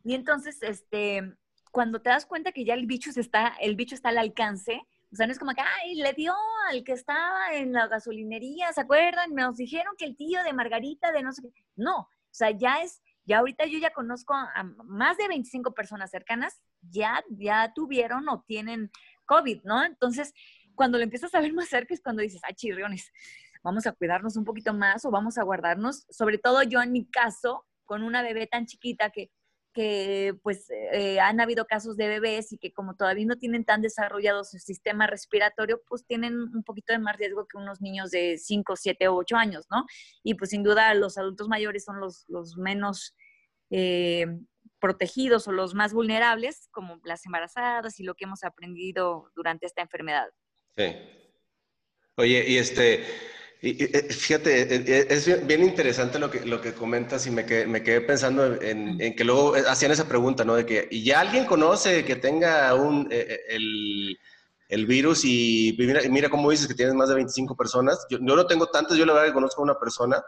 Y entonces, este, cuando te das cuenta que ya el bicho está, el bicho está al alcance, o sea, no es como que, ay, le dio al que estaba en la gasolinería, ¿se acuerdan? Nos dijeron que el tío de Margarita, de no sé qué. No, o sea, ya es, ya ahorita yo ya conozco a más de 25 personas cercanas, ya, ya tuvieron o tienen COVID, ¿no? Entonces, cuando lo empiezas a ver más cerca es cuando dices, ah, chirriones, vamos a cuidarnos un poquito más o vamos a guardarnos, sobre todo yo en mi caso, con una bebé tan chiquita que que pues eh, han habido casos de bebés y que como todavía no tienen tan desarrollado su sistema respiratorio, pues tienen un poquito de más riesgo que unos niños de 5, 7 o 8 años, ¿no? Y pues sin duda los adultos mayores son los, menos eh, protegidos o los más vulnerables, como las embarazadas y lo que hemos aprendido durante esta enfermedad. Sí. Oye, y este, y, fíjate, e, e, es bien interesante lo que, lo que comentas y me quedé, me quedé pensando en, que luego hacían esa pregunta, ¿no? De que, ¿y ya alguien conoce que tenga un, el, el, virus y mira, mira cómo dices que tienes más de 25 personas? Yo, no tengo tantas, yo la verdad que conozco a una persona,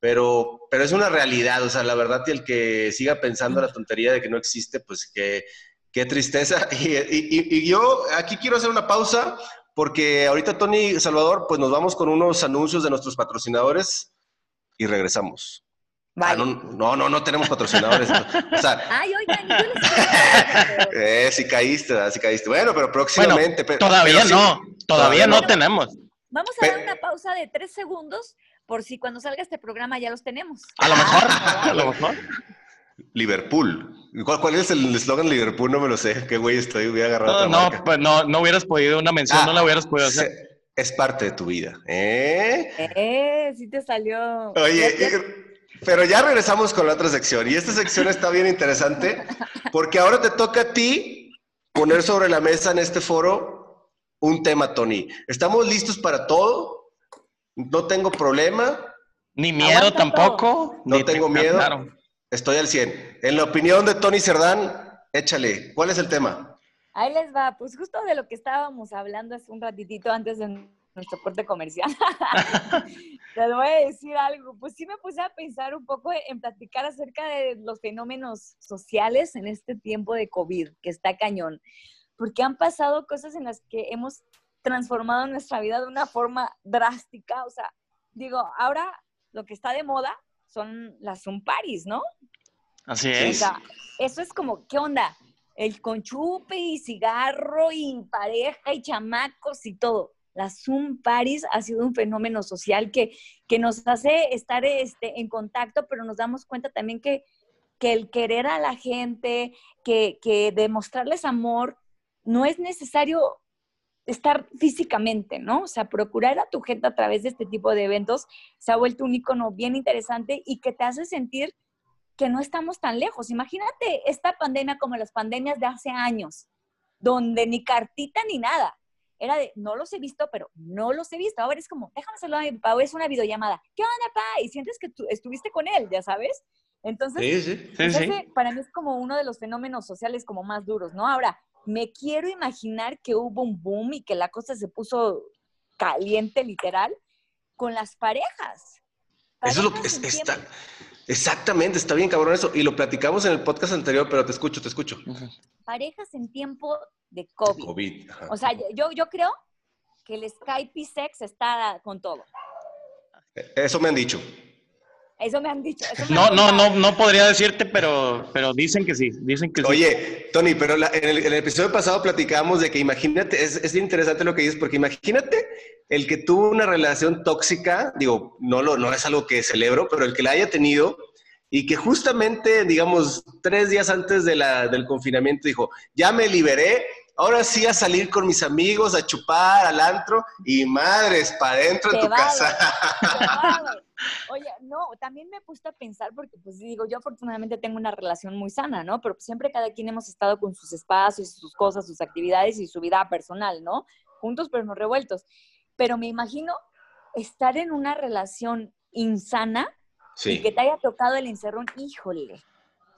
pero, pero es una realidad, o sea, la verdad que el que siga pensando la tontería de que no existe, pues que, qué tristeza. Y, y, y yo aquí quiero hacer una pausa porque ahorita Tony Salvador, pues nos vamos con unos anuncios de nuestros patrocinadores y regresamos. Ah, no, no, no, tenemos patrocinadores. o sea, Ay, oigan, eh, sí caíste, sí caíste. Bueno, pero próximamente. todavía no, todavía no tenemos. Vamos a dar una pausa de tres segundos por si cuando salga este programa ya los tenemos. A lo mejor, a lo mejor. Liverpool. ¿Cuál, es el eslogan Liverpool? No me lo sé. Qué güey estoy, voy a agarrar. No, no, pues no, no hubieras podido una mención, no la hubieras podido hacer. Es parte de tu vida. ¿Eh? Eh, sí te salió. Oye, pero ya regresamos con la otra sección. Y esta sección está bien interesante porque ahora te toca a ti poner sobre la mesa en este foro un tema, Tony. ¿Estamos listos para todo? No tengo problema. Ni miedo tampoco. No tengo miedo. Estoy al 100. En la opinión de Tony Cerdán, échale. ¿Cuál es el tema? Ahí les va. Pues justo de lo que estábamos hablando hace un ratitito antes de nuestro corte comercial. Les voy a decir algo. Pues sí me puse a pensar un poco en platicar acerca de los fenómenos sociales en este tiempo de COVID, que está cañón. Porque han pasado cosas en las que hemos transformado nuestra vida de una forma drástica. O sea, digo, ahora lo que está de moda son las Zoom parties, ¿no? Así es. O sea, eso es como, ¿qué onda? El conchupe y cigarro y pareja y chamacos y todo. Las Zoom parties ha sido un fenómeno social que, que nos hace estar este, en contacto, pero nos damos cuenta también que, que el querer a la gente, que, que demostrarles amor, no es necesario estar físicamente, ¿no? O sea, procurar a tu gente a través de este tipo de eventos se ha vuelto un icono bien interesante y que te hace sentir que no estamos tan lejos. Imagínate esta pandemia como las pandemias de hace años, donde ni cartita ni nada. Era de, no los he visto, pero no los he visto. Ahora es como, déjame saludar a mi papá, es una videollamada. ¿Qué onda, papá? Y sientes que tú estuviste con él, ya sabes. Entonces, Sí, para mí es como uno de los fenómenos sociales como más duros, ¿no? Ahora, me quiero imaginar que hubo un boom y que la cosa se puso caliente, literal, con las parejas. Eso es lo que es- está. Exactamente, está bien cabrón eso. Y lo platicamos en el podcast anterior, pero te escucho, te escucho. Parejas en tiempo de COVID. COVID. O sea, yo, yo creo que el Skype y sex está con todo. Eso me han dicho. Eso me han dicho. eso me No, han no, no, no podría decirte, pero, pero dicen que sí, dicen que sí. Oye, Tony, pero la- en, el, en el episodio pasado platicábamos de que imagínate, es, es interesante lo que dices, porque imagínate el que tuvo una relación tóxica, digo, no, lo, no es algo que celebro, pero el que la haya tenido y que justamente, digamos, tres días antes de la, del confinamiento dijo, ya me liberé, ahora sí a salir con mis amigos, a chupar, al antro y madres, para adentro en tu casa. Oye, no, también me puesto a pensar porque, pues digo, yo afortunadamente tengo una relación muy sana, ¿no? Pero siempre cada quien hemos estado con sus espacios, sus cosas, sus actividades y su vida personal, ¿no? Juntos pero no revueltos. Pero me imagino estar en una relación insana y que Sí, te haya tocado el encerrón, híjole.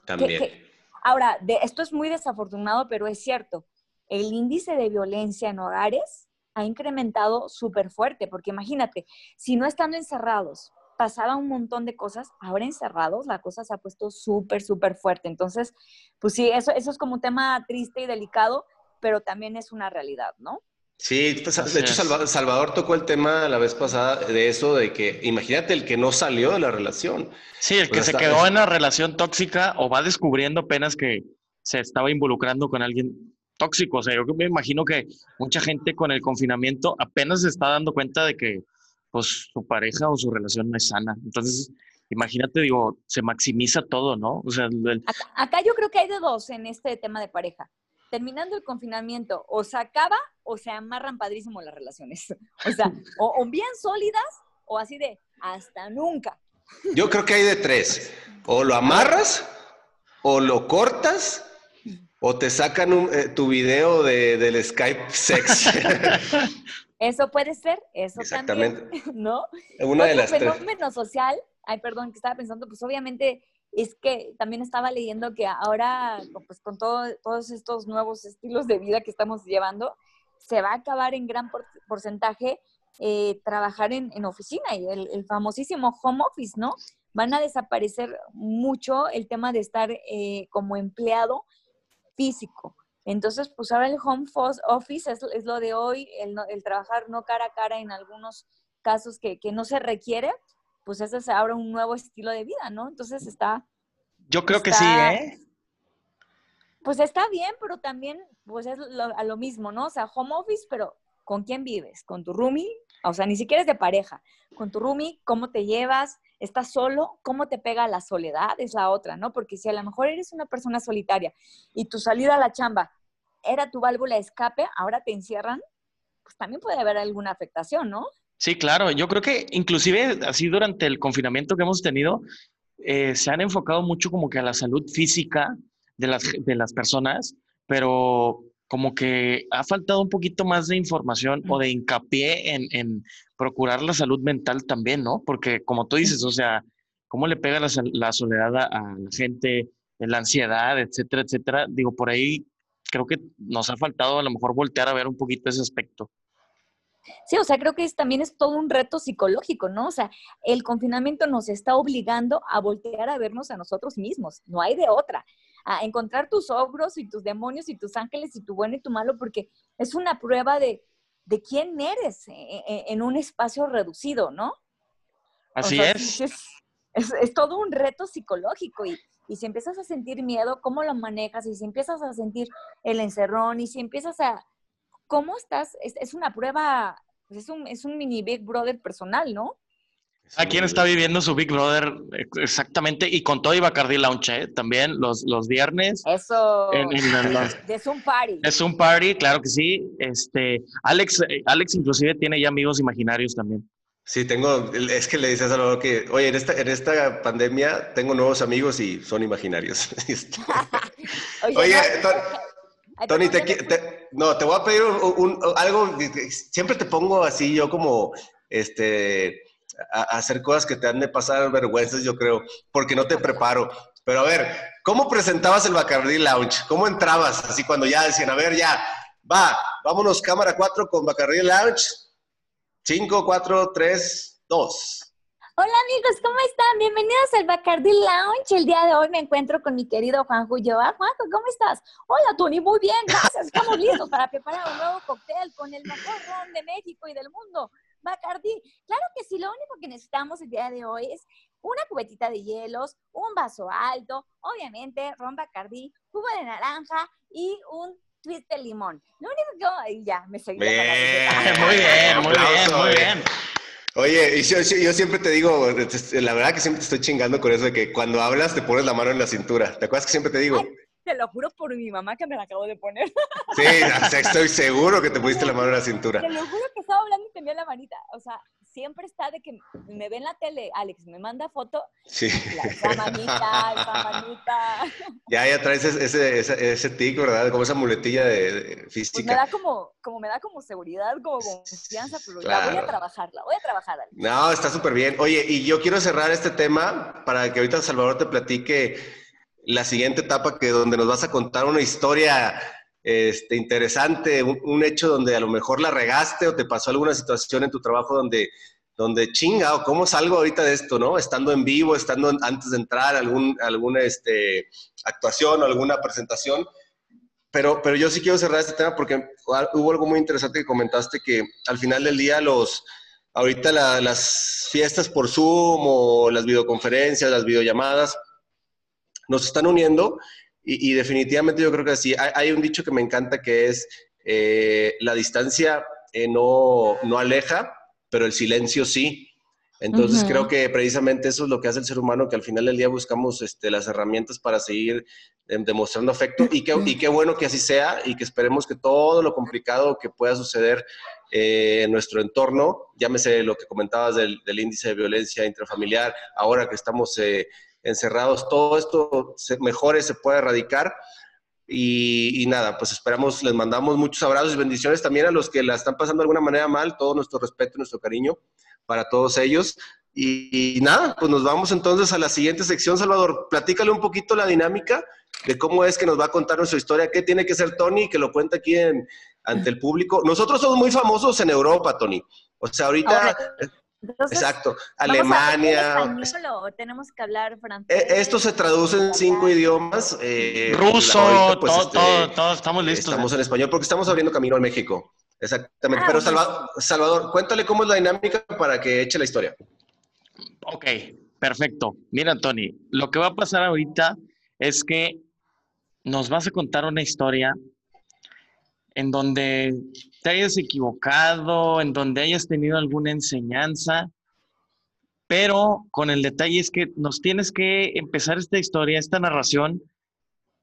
también. que- Ahora, de, esto es muy desafortunado, pero es cierto. El índice de violencia en hogares ha incrementado súper fuerte, porque imagínate, si no estando encerrados pasaba un montón de cosas, ahora encerrados la cosa se ha puesto súper, súper fuerte. Entonces, pues sí, eso, eso es como un tema triste y delicado, pero también es una realidad, ¿no? Sí, pues, de hecho Salvador tocó el tema la vez pasada de eso, de que imagínate el que no salió de la relación. Sí, el que Pues se está- quedó en una relación tóxica o va descubriendo apenas que se estaba involucrando con alguien tóxico. O sea, yo me imagino que mucha gente con el confinamiento apenas se está dando cuenta de que pues su pareja o su relación no es sana. Entonces, imagínate, digo, se maximiza todo, ¿no? O sea, el- Acá, acá yo creo que hay de dos en este tema de pareja. Terminando el confinamiento, o se acaba o se amarran padrísimo las relaciones. O sea, o, o bien sólidas o así de hasta nunca. Yo creo que hay de tres. O lo amarras, o lo cortas, o te sacan un- eh, tu video de, del Skype sex. Eso puede ser, eso Exactamente. también, ¿no? Una de Otro las tres. fenómeno social, ay, perdón, que estaba pensando, pues obviamente es que también estaba leyendo que ahora, pues con todo, todos estos nuevos estilos de vida que estamos llevando, se va a acabar en gran por- porcentaje eh, trabajar en, en oficina y el, el famosísimo home office, ¿no? Van a desaparecer mucho el tema de estar eh, como empleado físico. Entonces, pues ahora el home office es, es lo de hoy, el, el trabajar no cara a cara en algunos casos que, que no se requiere, pues ese es ahora un nuevo estilo de vida, ¿no? Entonces está, yo creo que sí, ¿eh? pues está bien, pero también pues es lo- a lo mismo, ¿no? O sea, home office, pero ¿con quién vives? ¿Con tu roomie? O sea, ni siquiera es de pareja. Con tu roomie, ¿cómo te llevas? ¿Estás solo? ¿Cómo te pega la soledad? Es la otra, ¿no? Porque si a lo mejor eres una persona solitaria y tu salida a la chamba era tu válvula de escape, ahora te encierran, pues también puede haber alguna afectación, ¿no? Sí, claro. Yo creo que inclusive así durante el confinamiento que hemos tenido, eh, se han enfocado mucho como que a la salud física de las, de las personas, pero como que ha faltado un poquito más de información o de hincapié en, en procurar la salud mental también, ¿no? Porque como tú dices, o sea, cómo le pega la, soledad a, a la gente, la ansiedad, etcétera, etcétera. Digo, por ahí creo que nos ha faltado a lo mejor voltear a ver un poquito ese aspecto. Sí, o sea, creo que también es todo un reto psicológico, ¿no? O sea, el confinamiento nos está obligando a voltear a vernos a nosotros mismos, no hay de otra, a encontrar tus ogros y tus demonios y tus ángeles y tu bueno y tu malo, porque es una prueba de, de quién eres eh, eh, en un espacio reducido, ¿no? Así es. es. es. todo un reto psicológico y, y si empiezas a sentir miedo, ¿cómo lo manejas? Y si empiezas a sentir el encerrón y si empiezas a ¿cómo estás? Es, una prueba, pues, es un, es un mini Big Brother personal, ¿no? ¿A quién está viviendo su Big Brother exactamente? Y con todo y Bacardi Lounge, ¿eh? también los, los viernes. Eso. es un party. Es un party, claro que sí. Este, Alex, eh, Alex inclusive tiene ya amigos imaginarios también. Sí, tengo, es que le dices a lo que, oye, en esta, en esta pandemia tengo nuevos amigos y son imaginarios. oye, oye Tony, te, no, te voy a pedir algo, siempre te pongo así yo como, este, a, hacer cosas que te han de pasar vergüenzas, yo creo, porque no te preparo. Pero a ver, ¿cómo presentabas el Bacardi Lounge? ¿Cómo entrabas? Así cuando ya decían, a ver, ya, va, vámonos cámara 4 con Bacardi Lounge. 5, 4, 3, 2. Hola amigos, ¿cómo están? Bienvenidos al Bacardi Lounge. El día de hoy me encuentro con mi querido Juanjo Ulloa. Juanjo, ¿cómo estás? Hola Tony, muy bien, gracias. Estamos listos para preparar un nuevo cóctel con el mejor ron de México y del mundo, Bacardi. Claro que sí, lo único que necesitamos el día de hoy es una cubetita de hielos, un vaso alto, obviamente ron Bacardi, jugo de naranja y un twist de limón. Lo único que... Ya, me seguí. Muy bien, muy bien, muy bien. Oye, y yo, siempre te digo, la verdad que siempre te estoy chingando con eso de que cuando hablas te pones la mano en la cintura. ¿Te acuerdas que siempre te digo? Te lo juro por mi mamá que me la acabo de poner. Sí, estoy seguro que te pusiste la mano en la cintura. Te lo juro que estaba hablando y tenía la manita. O sea, siempre está de que me ve en la tele, Alex, me manda foto. Sí. esa manita, esa manita. Ya, ya traes ese, ese, ese, tic, ¿verdad? Como esa muletilla de, física. Pues me da como, como, me da como seguridad, como confianza, pero la voy a trabajar, la voy a trabajar, Alex. No, está súper bien. Oye, y yo quiero cerrar este tema para que ahorita Salvador te platique la siguiente etapa que donde nos vas a contar una historia este, interesante, un, hecho donde a lo mejor la regaste o te pasó alguna situación en tu trabajo donde, donde chinga, o cómo salgo ahorita de esto, ¿no? Estando en vivo, estando antes de entrar, algún, alguna este, actuación o alguna presentación. Pero, pero yo sí quiero cerrar este tema porque hubo algo muy interesante que comentaste que al final del día los, ahorita las fiestas por Zoom o las videoconferencias, las videollamadas, nos están uniendo y, definitivamente yo creo que sí. Hay, un dicho que me encanta que es, eh, la distancia eh, no, no aleja, pero el silencio sí. Entonces creo que precisamente eso es lo que hace el ser humano, que al final del día buscamos este, las herramientas para seguir em, demostrando afecto y, que, y qué bueno que así sea y que esperemos que todo lo complicado que pueda suceder eh, en nuestro entorno, llámese lo que comentabas del, índice de violencia intrafamiliar, ahora que estamos encerrados, todo esto se se puede erradicar. Y, nada, pues esperamos, les mandamos muchos abrazos y bendiciones también a los que la están pasando de alguna manera mal, todo nuestro respeto y nuestro cariño para todos ellos. Y, nada, pues nos vamos entonces a la siguiente sección, Salvador. Platícale un poquito la dinámica de cómo es que nos va a contar nuestra historia, qué tiene que ser Tony, que lo cuenta aquí ante el público. Nosotros somos muy famosos en Europa, Tony. O sea, ahorita... Exacto. Alemania. tenemos que hablar francés? E, esto se traduce en cinco idiomas. Eh, Ruso, pues, todo, este, todo, estamos listos. Estamos en español porque estamos abriendo camino a México. Exactamente. Ah, Pero Salvador, cuéntale cómo es la dinámica para que eche la historia. Ok, perfecto. Mira, Tony, lo que va a pasar ahorita es que nos vas a contar una historia en donde te hayas equivocado, en donde hayas tenido alguna enseñanza, pero con el detalle es que nos tienes que empezar esta historia, esta narración,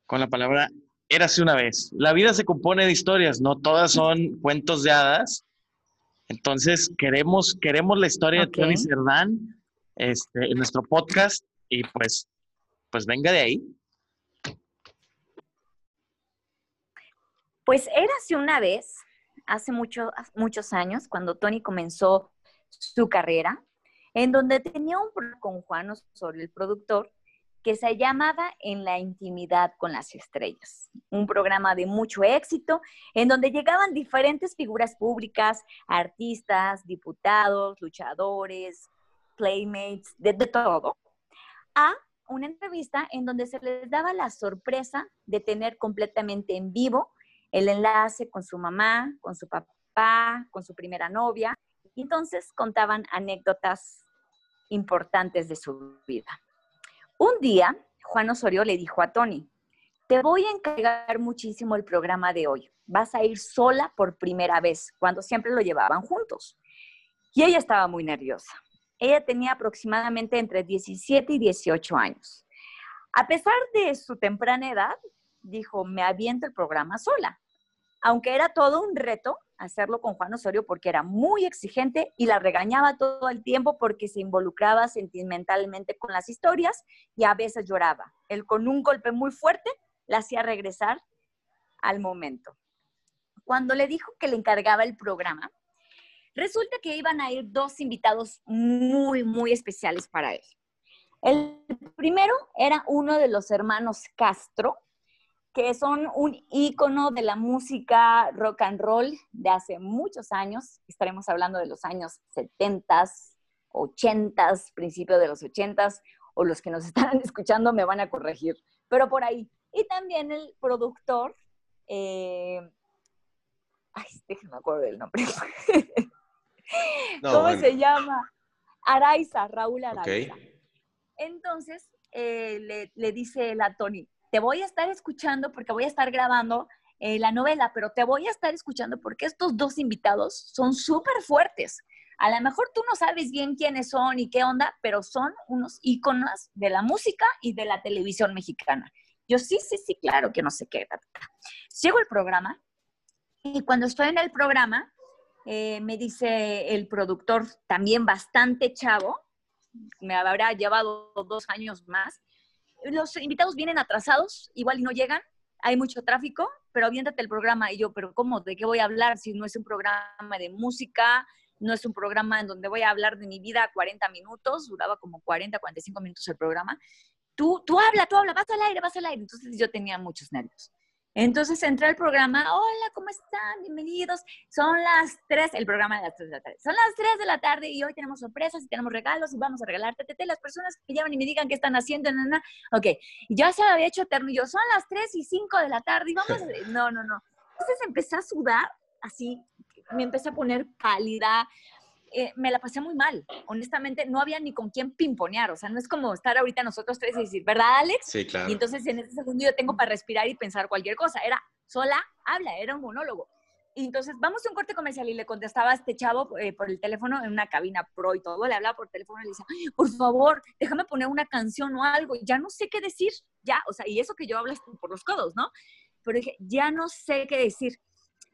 con la palabra érase una vez. La vida se compone de historias, no todas son cuentos de hadas. Entonces, queremos, queremos la historia de Tony Cerdán este, en nuestro podcast y pues, pues venga de ahí. Pues érase una vez, hace mucho, muchos años, cuando Tony comenzó su carrera, en donde tenía un programa con Juan Osorio, el productor, que se llamaba En la intimidad con las estrellas, un programa de mucho éxito en donde llegaban diferentes figuras públicas, artistas, diputados, luchadores, playmates, de, de todo, a una entrevista en donde se les daba la sorpresa de tener completamente en vivo el enlace con su mamá, con su papá, con su primera novia. Entonces contaban anécdotas importantes de su vida. Un día, Juan Osorio le dijo a Tony, te voy a encargar muchísimo el programa de hoy. Vas a ir sola por primera vez, cuando siempre lo llevaban juntos. Y ella estaba muy nerviosa. Ella tenía aproximadamente entre 17 y 18 años. A pesar de su temprana edad, dijo, me aviento el programa sola. Aunque era todo un reto hacerlo con Juan Osorio porque era muy exigente y la regañaba todo el tiempo porque se involucraba sentimentalmente con las historias y a veces lloraba. Él con un golpe muy fuerte la hacía regresar al momento. Cuando le dijo que le encargaba el programa, resulta que iban a ir dos invitados muy, muy especiales para él. El primero era uno de los hermanos Castro, que son un ícono de la música rock and roll de hace muchos años. Estaremos hablando de los años 70, 80, principios de los 80, o los que nos están escuchando me van a corregir, pero por ahí. Y también el productor, eh, ay, déjenme acuerdo del nombre. ¿Cómo se llama? Araiza, Raúl Araiza. Entonces, eh, le, le dice la Tony, te voy a estar escuchando porque voy a estar grabando eh, la novela, pero te voy a estar escuchando porque estos dos invitados son súper fuertes. A lo mejor tú no sabes bien quiénes son y qué onda, pero son unos íconos de la música y de la televisión mexicana. Yo sí, sí, sí, claro que no sé qué. Llego al programa y cuando estoy en el programa, eh, me dice el productor, también bastante chavo, me habrá llevado dos años más, los invitados vienen atrasados, igual y no llegan, hay mucho tráfico, pero aviéntate el programa. Y yo, pero ¿cómo? ¿De qué voy a hablar si no es un programa de música? No es un programa en donde voy a hablar de mi vida 40 minutos, duraba como 40, 45 minutos el programa. Tú, tú habla, tú habla, vas al aire, vas al aire. Entonces yo tenía muchos nervios. Entonces entré al programa, hola, ¿cómo están? Bienvenidos. Son las 3, el programa de las 3 de la tarde. Son las 3 de la tarde y hoy tenemos sorpresas y tenemos regalos y vamos a regalar TTT. Las personas que llaman y me digan qué están haciendo, no, no. Ok, ya se había hecho eterno y yo, son las 3 y 5 de la tarde y vamos a... No, no, no. Entonces empecé a sudar así, me empecé a poner pálida, eh, me la pasé muy mal. Honestamente, no había ni con quién pimponear. O sea, no es como estar ahorita nosotros tres y decir, ¿verdad, Alex? Sí, claro. Y entonces en ese segundo yo tengo para respirar y pensar cualquier cosa. Era sola, habla, era un monólogo. Y entonces vamos a un corte comercial y le contestaba a este chavo eh, por el teléfono en una cabina pro y todo. Le hablaba por teléfono y le decía, por favor, déjame poner una canción o algo. Ya no sé qué decir. Ya, o sea, y eso que yo hablo por los codos, ¿no? Pero dije, ya no sé qué decir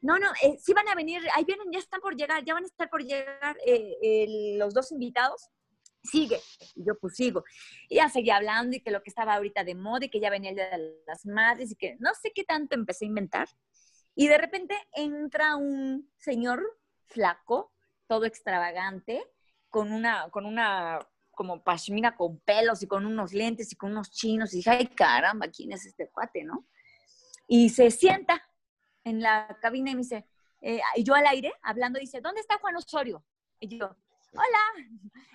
no, no, eh, sí van a venir, ahí vienen, ya están por llegar, ya van a estar por llegar eh, los dos invitados. Sigue. Yo pues sigo. Y ya seguía hablando y que lo que estaba ahorita de moda y que ya venía el de las Madres y que no sé qué tanto empecé a inventar. Y de repente entra un señor flaco, todo extravagante, con una, con una como pashmina con pelos y con unos lentes y con unos chinos. Y dije, ay caramba, ¿quién es este cuate, no? Y se sienta en la cabina y me dice, eh, y yo al aire, hablando, dice, ¿dónde está Juan Osorio? Y yo, hola,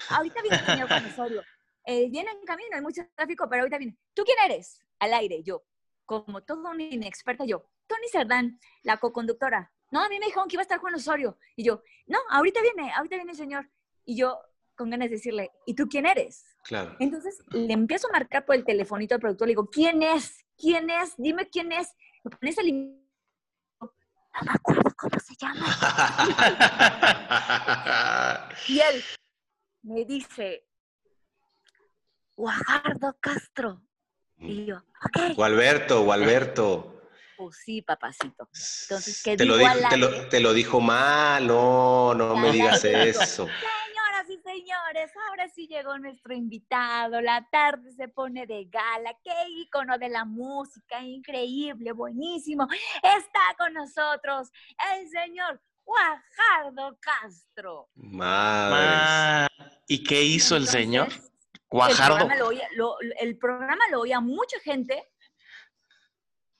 ahorita viene el señor Juan Osorio. Eh, viene en camino, hay mucho tráfico, pero ahorita viene. ¿Tú quién eres? Al aire, yo, como todo una inexperta, yo, Tony Cerdán, la co-conductora. No, a mí me dijeron que iba a estar Juan Osorio. Y yo, no, ahorita viene, ahorita viene el señor. Y yo, con ganas de decirle, ¿y tú quién eres? Claro. Entonces le empiezo a marcar por el telefonito al productor, le digo, ¿quién es? ¿Quién es? Dime quién es. Me pones el no me acuerdo cómo se llama. y él me dice, Guajardo Castro. Y yo, ok. Gualberto, Gualberto. Pues sí, papacito. Entonces, ¿qué te, digo lo dijo, te, lo, te lo dijo mal, no, no me digas eso señores, ahora sí llegó nuestro invitado. La tarde se pone de gala. Qué icono de la música, increíble, buenísimo. Está con nosotros el señor Guajardo Castro. Madre. ¿Y qué hizo el señor? Guajardo. El programa, lo oía, el programa lo oía mucha gente,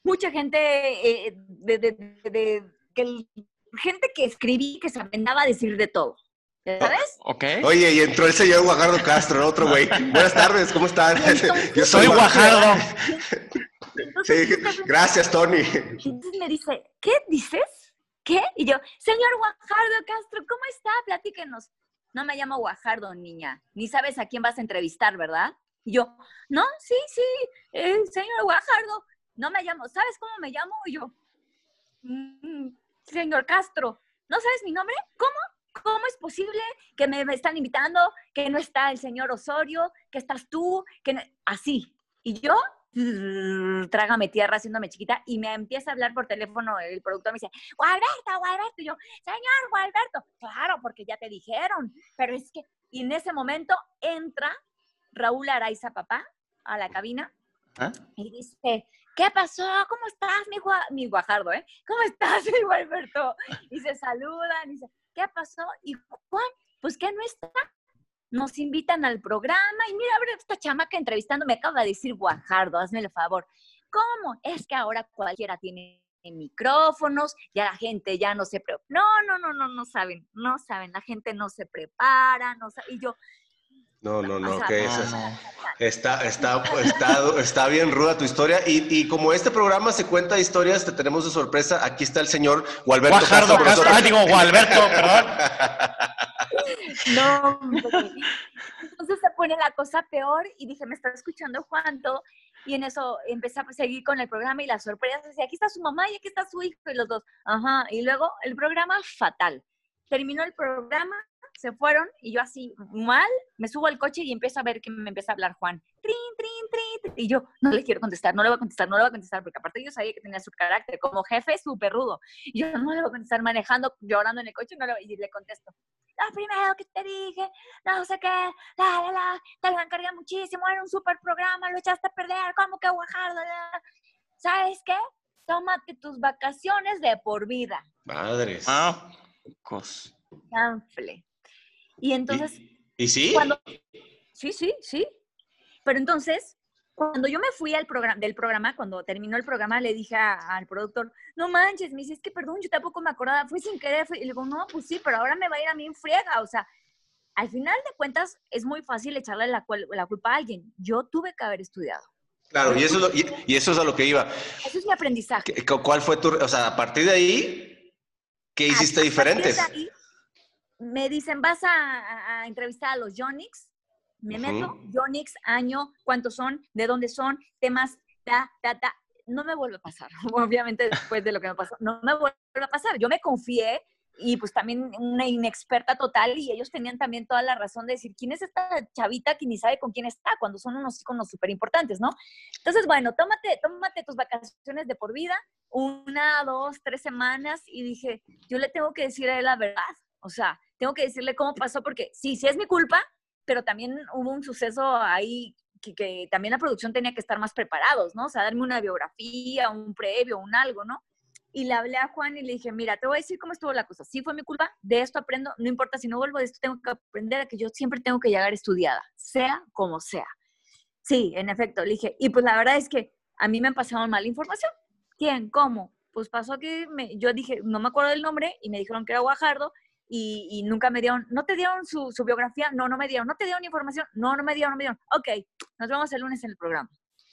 mucha gente eh, de, de, que gente que escribí que se aventaba a decir de todo. ¿Sabes? Ok. Oye, y entró el señor Guajardo Castro, otro güey. Buenas tardes, ¿cómo están? Yo soy Guajardo. sí, gracias, Tony. Entonces me dice, ¿qué dices? ¿Qué? Y yo, señor Guajardo Castro, ¿cómo está? Platíquenos. No me llamo Guajardo, niña. Ni sabes a quién vas a entrevistar, ¿verdad? Y yo, no, sí, sí, eh, señor Guajardo. No me llamo, ¿sabes cómo me llamo? Y yo, mm, señor Castro, ¿no sabes mi nombre? ¿Cómo? ¿Cómo es posible que me, están invitando, que no está el señor Osorio, que estás tú, que así? Y yo, trágame tierra haciéndome chiquita y me empieza a hablar por teléfono el productor, me dice, Gualberto, Gualberto, y yo, señor Gualberto, claro, porque ya te dijeron, pero es que, y en ese momento entra Raúl Araiza, papá, a la cabina ¿Ah? y dice, ¿qué pasó? ¿Cómo estás, mi, mi guajardo, eh? ¿Cómo estás, mi Gualberto? Y se saludan, y dice, ¿qué pasó? Y Juan, pues que no está. Nos invitan al programa y mira, abre esta chamaca entrevistando me acaba de decir Guajardo, hazme el favor. ¿Cómo? Es que ahora cualquiera tiene micrófonos, ya la gente ya no se prepara. No, no, no, no, no saben, no saben, la gente no se prepara, no sabe. Y yo, no, no, no, que Está, está, está, está, bien ruda tu historia. Y, y, como este programa se cuenta historias, te tenemos de sorpresa. Aquí está el señor Gualberto Guajardo Castro. Ah, digo, Gualberto, perdón. No, entonces se pone la cosa peor y dije, me está escuchando Juanto. Y en eso empecé a seguir con el programa y la sorpresa. Decía, aquí está su mamá y aquí está su hijo y los dos. Ajá. Y luego el programa fatal. Terminó el programa se fueron y yo así mal me subo al coche y empiezo a ver que me empieza a hablar Juan. Trin, trin, trin, y yo no le quiero contestar, no le voy a contestar, no le voy a contestar, porque aparte yo sabía que tenía su carácter como jefe súper rudo. Y yo no le voy a contestar manejando, llorando en el coche no le, y le contesto. Lo primero que te dije, no sé qué, la, la, la, te lo encargué muchísimo, era un súper programa, lo echaste a perder, ¿cómo que Guajardo? ¿Sabes qué? Tómate tus vacaciones de por vida. Madres. Ah, cos. Chanfle. Y entonces... ¿Y, sí? sí, sí, sí. Pero entonces, cuando yo me fui al programa, del programa, cuando terminó el programa, le dije al productor, no manches, me dice, es que perdón, yo tampoco me acordaba, fui sin querer, y le digo, no, pues sí, pero ahora me va a ir a mí en friega, o sea, al final de cuentas es muy fácil echarle la, la culpa a alguien. Yo tuve que haber estudiado. Claro, y eso, es y, eso es a lo que iba. Eso es mi aprendizaje. ¿Cuál fue tu, o sea, a partir de ahí, qué hiciste diferentes? Me dicen, vas a, entrevistar a los Yonix. Me meto, Yonix, año, cuántos son, de dónde son, temas, ta, ta, ta. No me vuelve a pasar, obviamente después de lo que me pasó, no me vuelve a pasar. Yo me confié y pues también una inexperta total y ellos tenían también toda la razón de decir, ¿quién es esta chavita que ni sabe con quién está cuando son unos iconos súper importantes, ¿no? Entonces, bueno, tómate, tómate tus vacaciones de por vida, una, dos, tres semanas y dije, yo le tengo que decir a él la verdad, o sea, tengo que decirle cómo pasó, porque sí, sí es mi culpa, pero también hubo un suceso ahí que, también la producción tenía que estar más preparados, ¿no? O sea, darme una biografía, un previo, un algo, ¿no? Y le hablé a Juan y le dije, mira, te voy a decir cómo estuvo la cosa. Sí fue mi culpa, de esto aprendo, no importa si no vuelvo de esto, tengo que aprender a que yo siempre tengo que llegar estudiada, sea como sea. Sí, en efecto, le dije, y pues la verdad es que a mí me han pasado mala información. ¿Quién? ¿Cómo? Pues pasó que me, yo dije, no me acuerdo del nombre y me dijeron que era Guajardo y, nunca me dieron, ¿no te dieron su, biografía? No, no me dieron. ¿No te dieron información? No, no me dieron, no me dieron. Ok, nos vemos el lunes en el programa.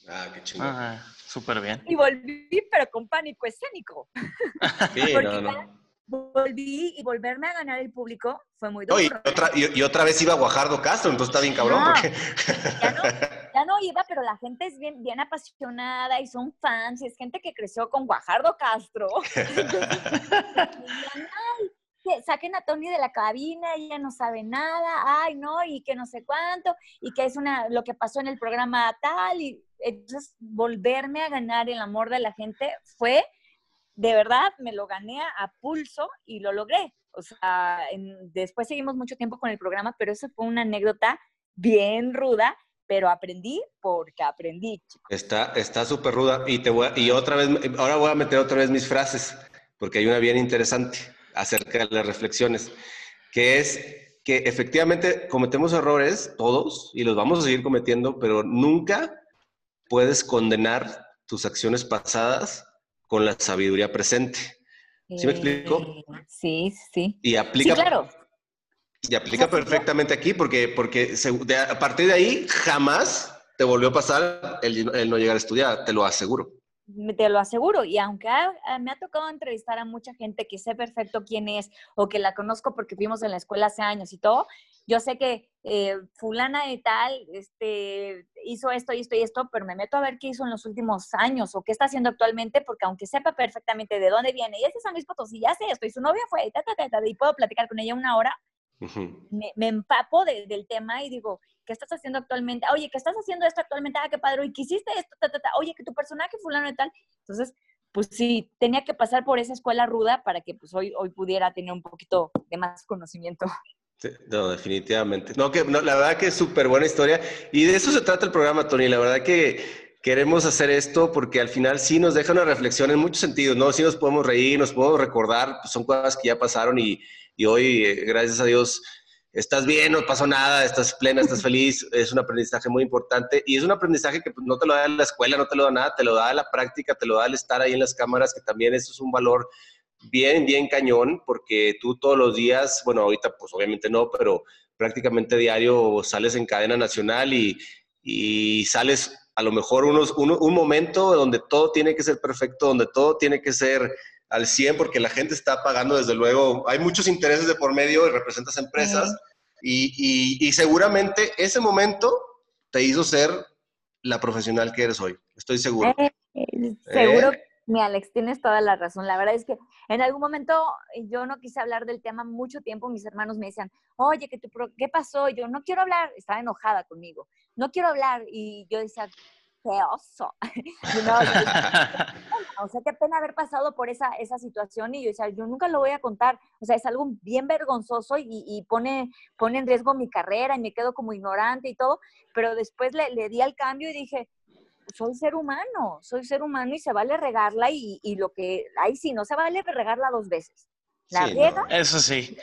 Ah, qué chingón. Ah, súper bien. Y volví, pero con pánico escénico. Sí, no, no. Volví y volverme a ganar el público fue muy duro. y, otra, y, otra vez iba Guajardo Castro, entonces está bien cabrón. porque... ya, no, ya no iba, pero la gente es bien, bien apasionada y son fans y es gente que creció con Guajardo Castro. saquen a Tony de la cabina, ella no sabe nada, ay, no, y que no sé cuánto, y que es una, lo que pasó en el programa tal, y entonces volverme a ganar el amor de la gente fue, de verdad, me lo gané a pulso y lo logré. O sea, después seguimos mucho tiempo con el programa, pero eso fue una anécdota bien ruda, pero aprendí porque aprendí. Está está súper ruda y te voy y otra vez ahora voy a meter otra vez mis frases porque hay una bien interesante acerca de las reflexiones, que es que efectivamente cometemos errores todos y los vamos a seguir cometiendo, pero nunca puedes condenar tus acciones pasadas con la sabiduría presente. ¿Sí me explico? Eh, sí, sí. Y aplica, sí, claro. Y aplica perfectamente aquí porque, porque a partir de ahí jamás te volvió a pasar el, el, no llegar a estudiar, te lo aseguro. Te lo aseguro. Y aunque me ha tocado entrevistar a mucha gente que sé perfecto quién es o que la conozco porque fuimos en la escuela hace años y todo, yo sé que eh, fulana de tal este, hizo esto y esto y esto, pero me meto a ver qué hizo en los últimos años o qué está haciendo actualmente, porque aunque sepa perfectamente de dónde viene, y es San Luis Potosí, ya sé esto, y su novia fue, y puedo platicar con ella una hora, me, me, empapo del tema y digo, ¿qué estás haciendo actualmente? Oye, ¿qué estás haciendo esto actualmente? Ah, qué padre, ¿y qué hiciste esto? Oye, que tu personaje fulano de tal. Entonces, pues sí, tenía que pasar por esa escuela ruda para que pues hoy, hoy pudiera tener un poquito de más conocimiento. No, definitivamente. No, que la verdad que es súper buena historia. Y de eso se trata el programa, Tony. La verdad que queremos hacer esto porque al final sí nos deja una reflexión en muchos sentidos, ¿no? Sí nos podemos reír, nos podemos recordar, pues son cosas que ya pasaron y, y hoy, eh, gracias a Dios, estás bien, no pasó nada, estás plena, estás feliz. Es un aprendizaje muy importante y es un aprendizaje que pues, no te lo da la escuela, no te lo da nada, te lo da la práctica, te lo da el estar ahí en las cámaras, que también eso es un valor bien, bien cañón, porque tú todos los días, bueno, ahorita pues obviamente no, pero prácticamente diario sales en cadena nacional y, y sales a lo mejor unos, un, momento donde todo tiene que ser perfecto, donde todo tiene que ser al 100, porque la gente está pagando, desde luego, hay muchos intereses de por medio y representas empresas, y, y, seguramente ese momento te hizo ser la profesional que eres hoy, estoy seguro. Eh, eh, seguro ¿Eh? Mi Alex, tienes toda la razón. La verdad es que en algún momento eh, yo no quise hablar del tema mucho tiempo. Mis hermanos me decían, oye, ¿qué, ¿qué pasó? yo no quiero hablar. Estaba enojada conmigo. No quiero hablar. Y yo decía, qué oso. o sea, qué pena haber pasado por esa, esa situación. Y yo decía, yo nunca lo voy a contar. O sea, es algo bien vergonzoso y, pone, pone en riesgo mi carrera y me quedo como ignorante y todo. Pero después le, le di al cambio y dije, soy ser humano, soy ser humano y se vale regarla y, lo que, ahí sí, no se vale regarla dos veces. La riega. Eso sí.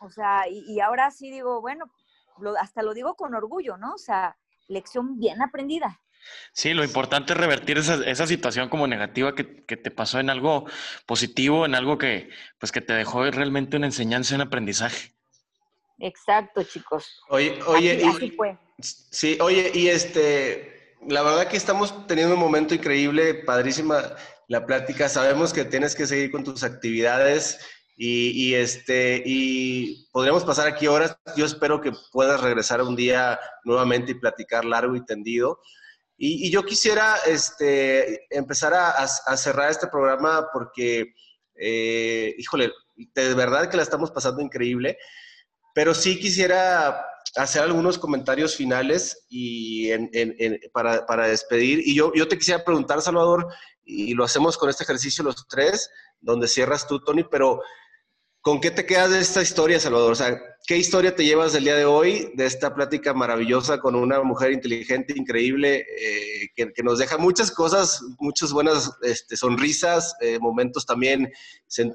O sea, y, ahora sí digo, bueno, hasta lo digo con orgullo, ¿no? O sea, lección bien aprendida. Sí, lo importante es revertir esa, esa situación como negativa que, que, te pasó en algo positivo, en algo que, pues, que te dejó realmente una enseñanza, un aprendizaje. Exacto, chicos. Oye, oye, así fue. Sí, oye, y este, la verdad que estamos teniendo un momento increíble, padrísima la plática. Sabemos que tienes que seguir con tus actividades y, este, y podríamos pasar aquí horas. Yo espero que puedas regresar un día nuevamente y platicar largo y tendido. Y, yo quisiera este, empezar a, cerrar este programa porque, eh, híjole, de verdad que la estamos pasando increíble, pero sí quisiera hacer algunos comentarios finales y para, despedir. Y yo, yo te quisiera preguntar, Salvador, y lo hacemos con este ejercicio los tres, donde cierras tú, Tony, pero ¿con qué te quedas de esta historia, Salvador? O sea, ¿qué historia te llevas del día de hoy, de esta plática maravillosa con una mujer inteligente, increíble, eh, que, nos deja muchas cosas, muchas buenas este, sonrisas, eh, momentos también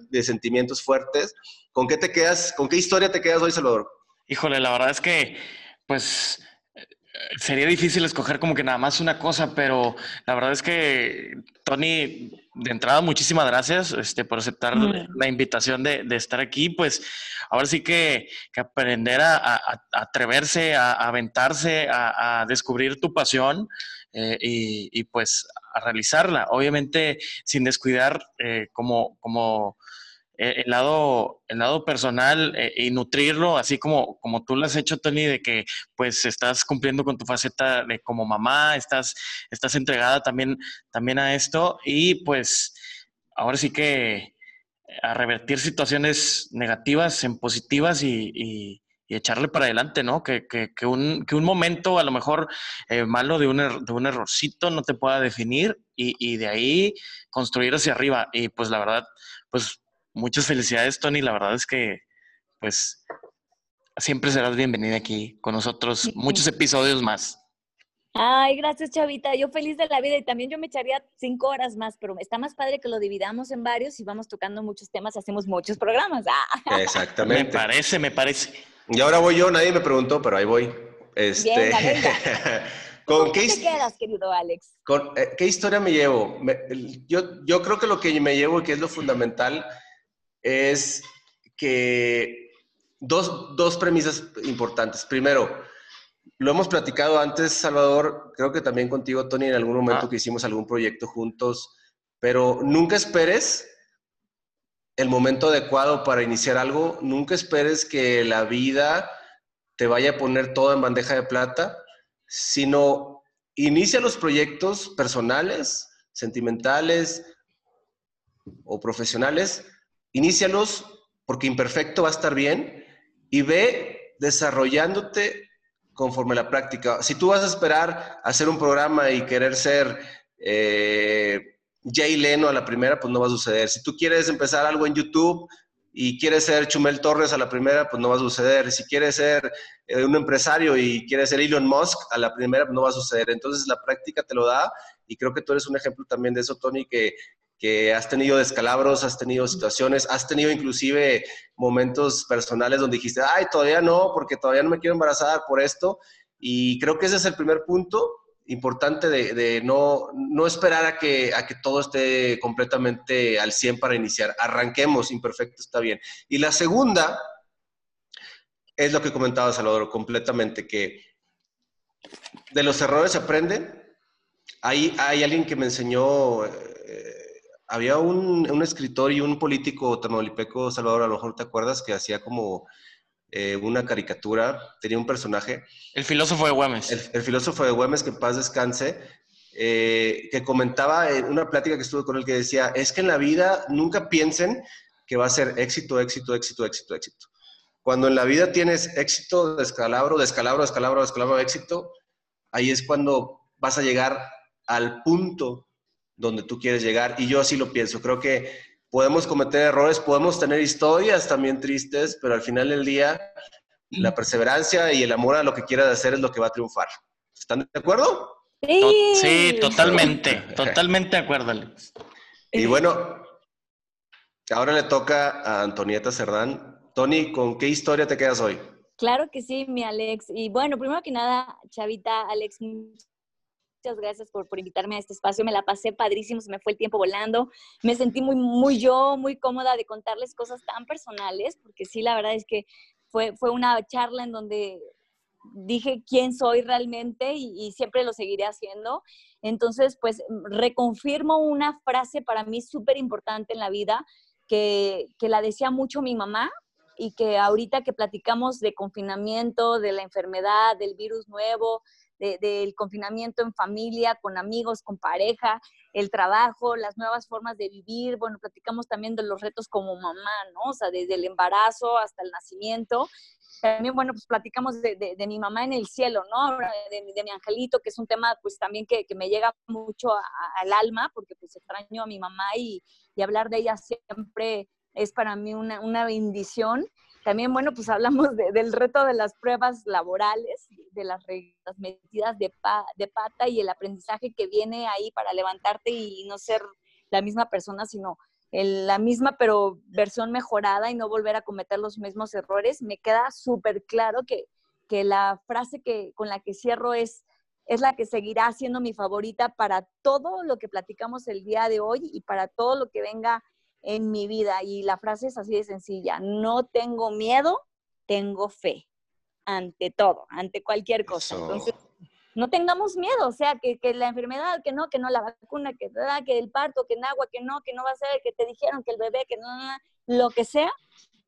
de sentimientos fuertes? ¿Con qué te quedas, con qué historia te quedas hoy, Salvador? Híjole, la verdad es que, pues, sería difícil escoger como que nada más una cosa, pero la verdad es que, Tony, de entrada, muchísimas gracias este, por aceptar la invitación de, estar aquí. Pues ahora sí que, aprender a, atreverse, a, aventarse, a, descubrir tu pasión eh, y, pues a realizarla. Obviamente sin descuidar eh, como, como el, lado, el lado personal eh, y nutrirlo, así como, como tú lo has hecho, Tony, de que pues estás cumpliendo con tu faceta de como mamá, estás, estás entregada también, también a esto y pues ahora sí que a revertir situaciones negativas en positivas y, echarle para adelante, ¿no? Que, un, momento a lo mejor eh, malo de un, er, de un errorcito no te pueda definir y, y de ahí construir hacia arriba. Y pues la verdad, pues muchas felicidades, Tony. La verdad es que, pues, siempre serás bienvenida aquí con nosotros. Muchos episodios más. Ay, gracias, Chavita. Yo feliz de la vida y también yo me echaría cinco horas más, pero está más padre que lo dividamos en varios y vamos tocando muchos temas, hacemos muchos programas. Ah. Exactamente. Me parece, me parece. Y ahora voy yo, nadie me preguntó, pero ahí voy. Este... ¿Con qué te quedas, querido Alex? Eh, ¿Qué historia me llevo? yo, yo creo que lo que me llevo y que es lo fundamental es que dos, dos premisas importantes. Primero, lo hemos platicado antes, Salvador, creo que también contigo, Tony, en algún momento ah. que hicimos algún proyecto juntos, pero nunca esperes el momento adecuado para iniciar algo, nunca esperes que la vida te vaya a poner todo en bandeja de plata, sino inicia los proyectos personales, sentimentales o profesionales, inícialos porque imperfecto va a estar bien y ve desarrollándote conforme la práctica. Si tú vas a esperar hacer un programa y querer ser eh, Jay Leno a la primera, pues no va a suceder. Si tú quieres empezar algo en YouTube y quieres ser Chumel Torres a la primera, pues no va a suceder. Si quieres ser eh, un empresario y quieres ser Elon Musk a la primera, pues no va a suceder. Entonces la práctica te lo da y creo que tú eres un ejemplo también de eso, Tony, que, que has tenido descalabros, has tenido situaciones, has tenido inclusive momentos personales donde dijiste, ay, todavía no, porque todavía no me quiero embarazar por esto. Y creo que ese es el primer punto importante de, no, no, esperar a que, a que todo esté completamente al 100 para iniciar. Arranquemos, imperfecto está bien. Y la segunda es lo que comentaba Salvador completamente, que de los errores se aprende. Hay, hay alguien que me enseñó... Había un, un, escritor y un político tamaulipeco, Salvador, a lo mejor te acuerdas, que hacía como eh, una caricatura, tenía un personaje. El filósofo de Güemes. El, filósofo de Güemes, que en paz descanse, eh, que comentaba en una plática que estuve con él que decía, es que en la vida nunca piensen que va a ser éxito, éxito, éxito, éxito, éxito. Cuando en la vida tienes éxito, descalabro, descalabro, descalabro, descalabro, éxito, ahí es cuando vas a llegar al punto donde tú quieres llegar. Y yo así lo pienso. Creo que podemos cometer errores, podemos tener historias también tristes, pero al final del día la perseverancia y el amor a lo que quieras hacer es lo que va a triunfar. ¿Están de acuerdo? Sí, sí totalmente, totalmente de acuerdo, Alex. Y bueno, ahora le toca a Antonieta Cerdán. Tony, ¿con qué historia te quedas hoy? Claro que sí, mi Alex. Y bueno, primero que nada, Chavita, Alex, muchas gracias por, por, invitarme a este espacio. Me la pasé padrísimo, se me fue el tiempo volando. Me sentí muy, muy yo, muy cómoda de contarles cosas tan personales, porque sí, la verdad es que fue, fue una charla en donde dije quién soy realmente y, y siempre lo seguiré haciendo. Entonces, pues reconfirmo una frase para mí súper importante en la vida, que, que la decía mucho mi mamá, y que ahorita que platicamos de confinamiento, de la enfermedad, del virus nuevo, del confinamiento en familia, con amigos, con pareja, el trabajo, las nuevas formas de vivir. Bueno, platicamos también de los retos como mamá, ¿no? O sea, desde el embarazo hasta el nacimiento. También, bueno, pues platicamos de, mi mamá en el cielo, ¿no? De, mi angelito, que es un tema, pues también que, me llega mucho al alma, porque pues extraño a mi mamá y, hablar de ella siempre es para mí una, una bendición. También, bueno, pues hablamos del reto de las pruebas laborales, de las, metidas de, de pata y el aprendizaje que viene ahí para levantarte y no ser la misma persona, sino la misma pero versión mejorada y no volver a cometer los mismos errores. Me queda súper claro que, que la frase que, con la que cierro es, es la que seguirá siendo mi favorita para todo lo que platicamos el día de hoy y para todo lo que venga en mi vida. Y la frase es así de sencilla, no tengo miedo, tengo fe ante todo, ante cualquier cosa. Entonces, no tengamos miedo, o sea, que, que, la enfermedad, que no, que no, la vacuna, que, que el parto, que en agua, que no, que no va a ser, que te dijeron que el bebé, que no, lo que sea,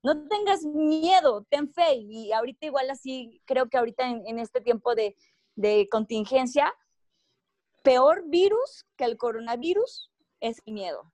no tengas miedo, ten fe. Y ahorita igual así, creo que ahorita en, en este tiempo de, de contingencia, peor virus que el coronavirus es el miedo.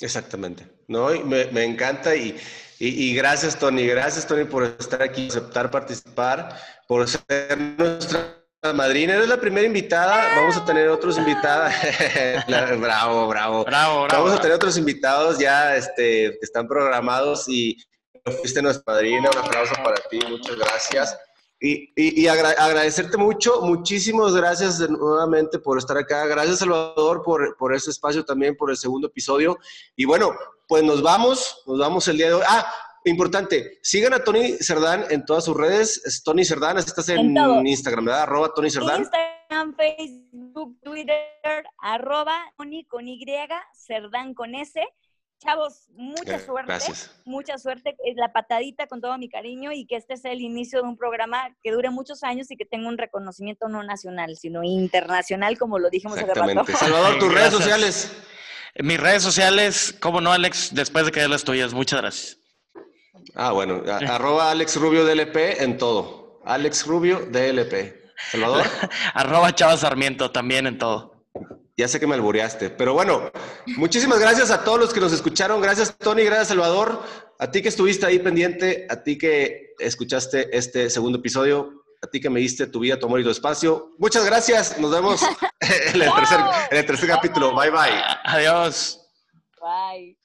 Exactamente. No, me, me encanta y, y, gracias Tony, gracias Tony por estar aquí, aceptar participar, por ser nuestra madrina. Eres la primera invitada, vamos a tener otros invitados. bravo, bravo, bravo, Vamos a tener otros invitados ya este, que están programados y fuiste nuestra madrina. Un aplauso para ti, muchas gracias. Y, agradecerte mucho, muchísimas gracias nuevamente por estar acá. Gracias, Salvador, por, por este espacio también, por el segundo episodio. Y bueno, pues nos vamos, nos vamos el día de hoy. Ah, importante, sigan a Tony Cerdán en todas sus redes. Es Tony Cerdán, estás en, Instagram, ¿verdad? Arroba Tony Cerdán. Instagram, Facebook, Twitter, arroba Tony con Y, Cerdán con S. Chavos, mucha eh, suerte. Gracias. Mucha suerte. La patadita con todo mi cariño y que este sea el inicio de un programa que dure muchos años y que tenga un reconocimiento no nacional, sino internacional, como lo dijimos hace rato. Salvador, tus redes sociales. Mis redes sociales, como no, Alex, después de que las tuyas. Muchas gracias. Ah, bueno, arroba Alex Rubio DLP en todo. Alex Rubio DLP. Salvador. arroba Chava Sarmiento también en todo. Ya sé que me albureaste, pero bueno, muchísimas gracias a todos los que nos escucharon. Gracias, Tony, gracias, Salvador. A ti que estuviste ahí pendiente, a ti que escuchaste este segundo episodio, a ti que me diste tu vida, tu amor y tu espacio. Muchas gracias. Nos vemos en el tercer, en el tercer capítulo. Bye, bye. Adiós. Bye.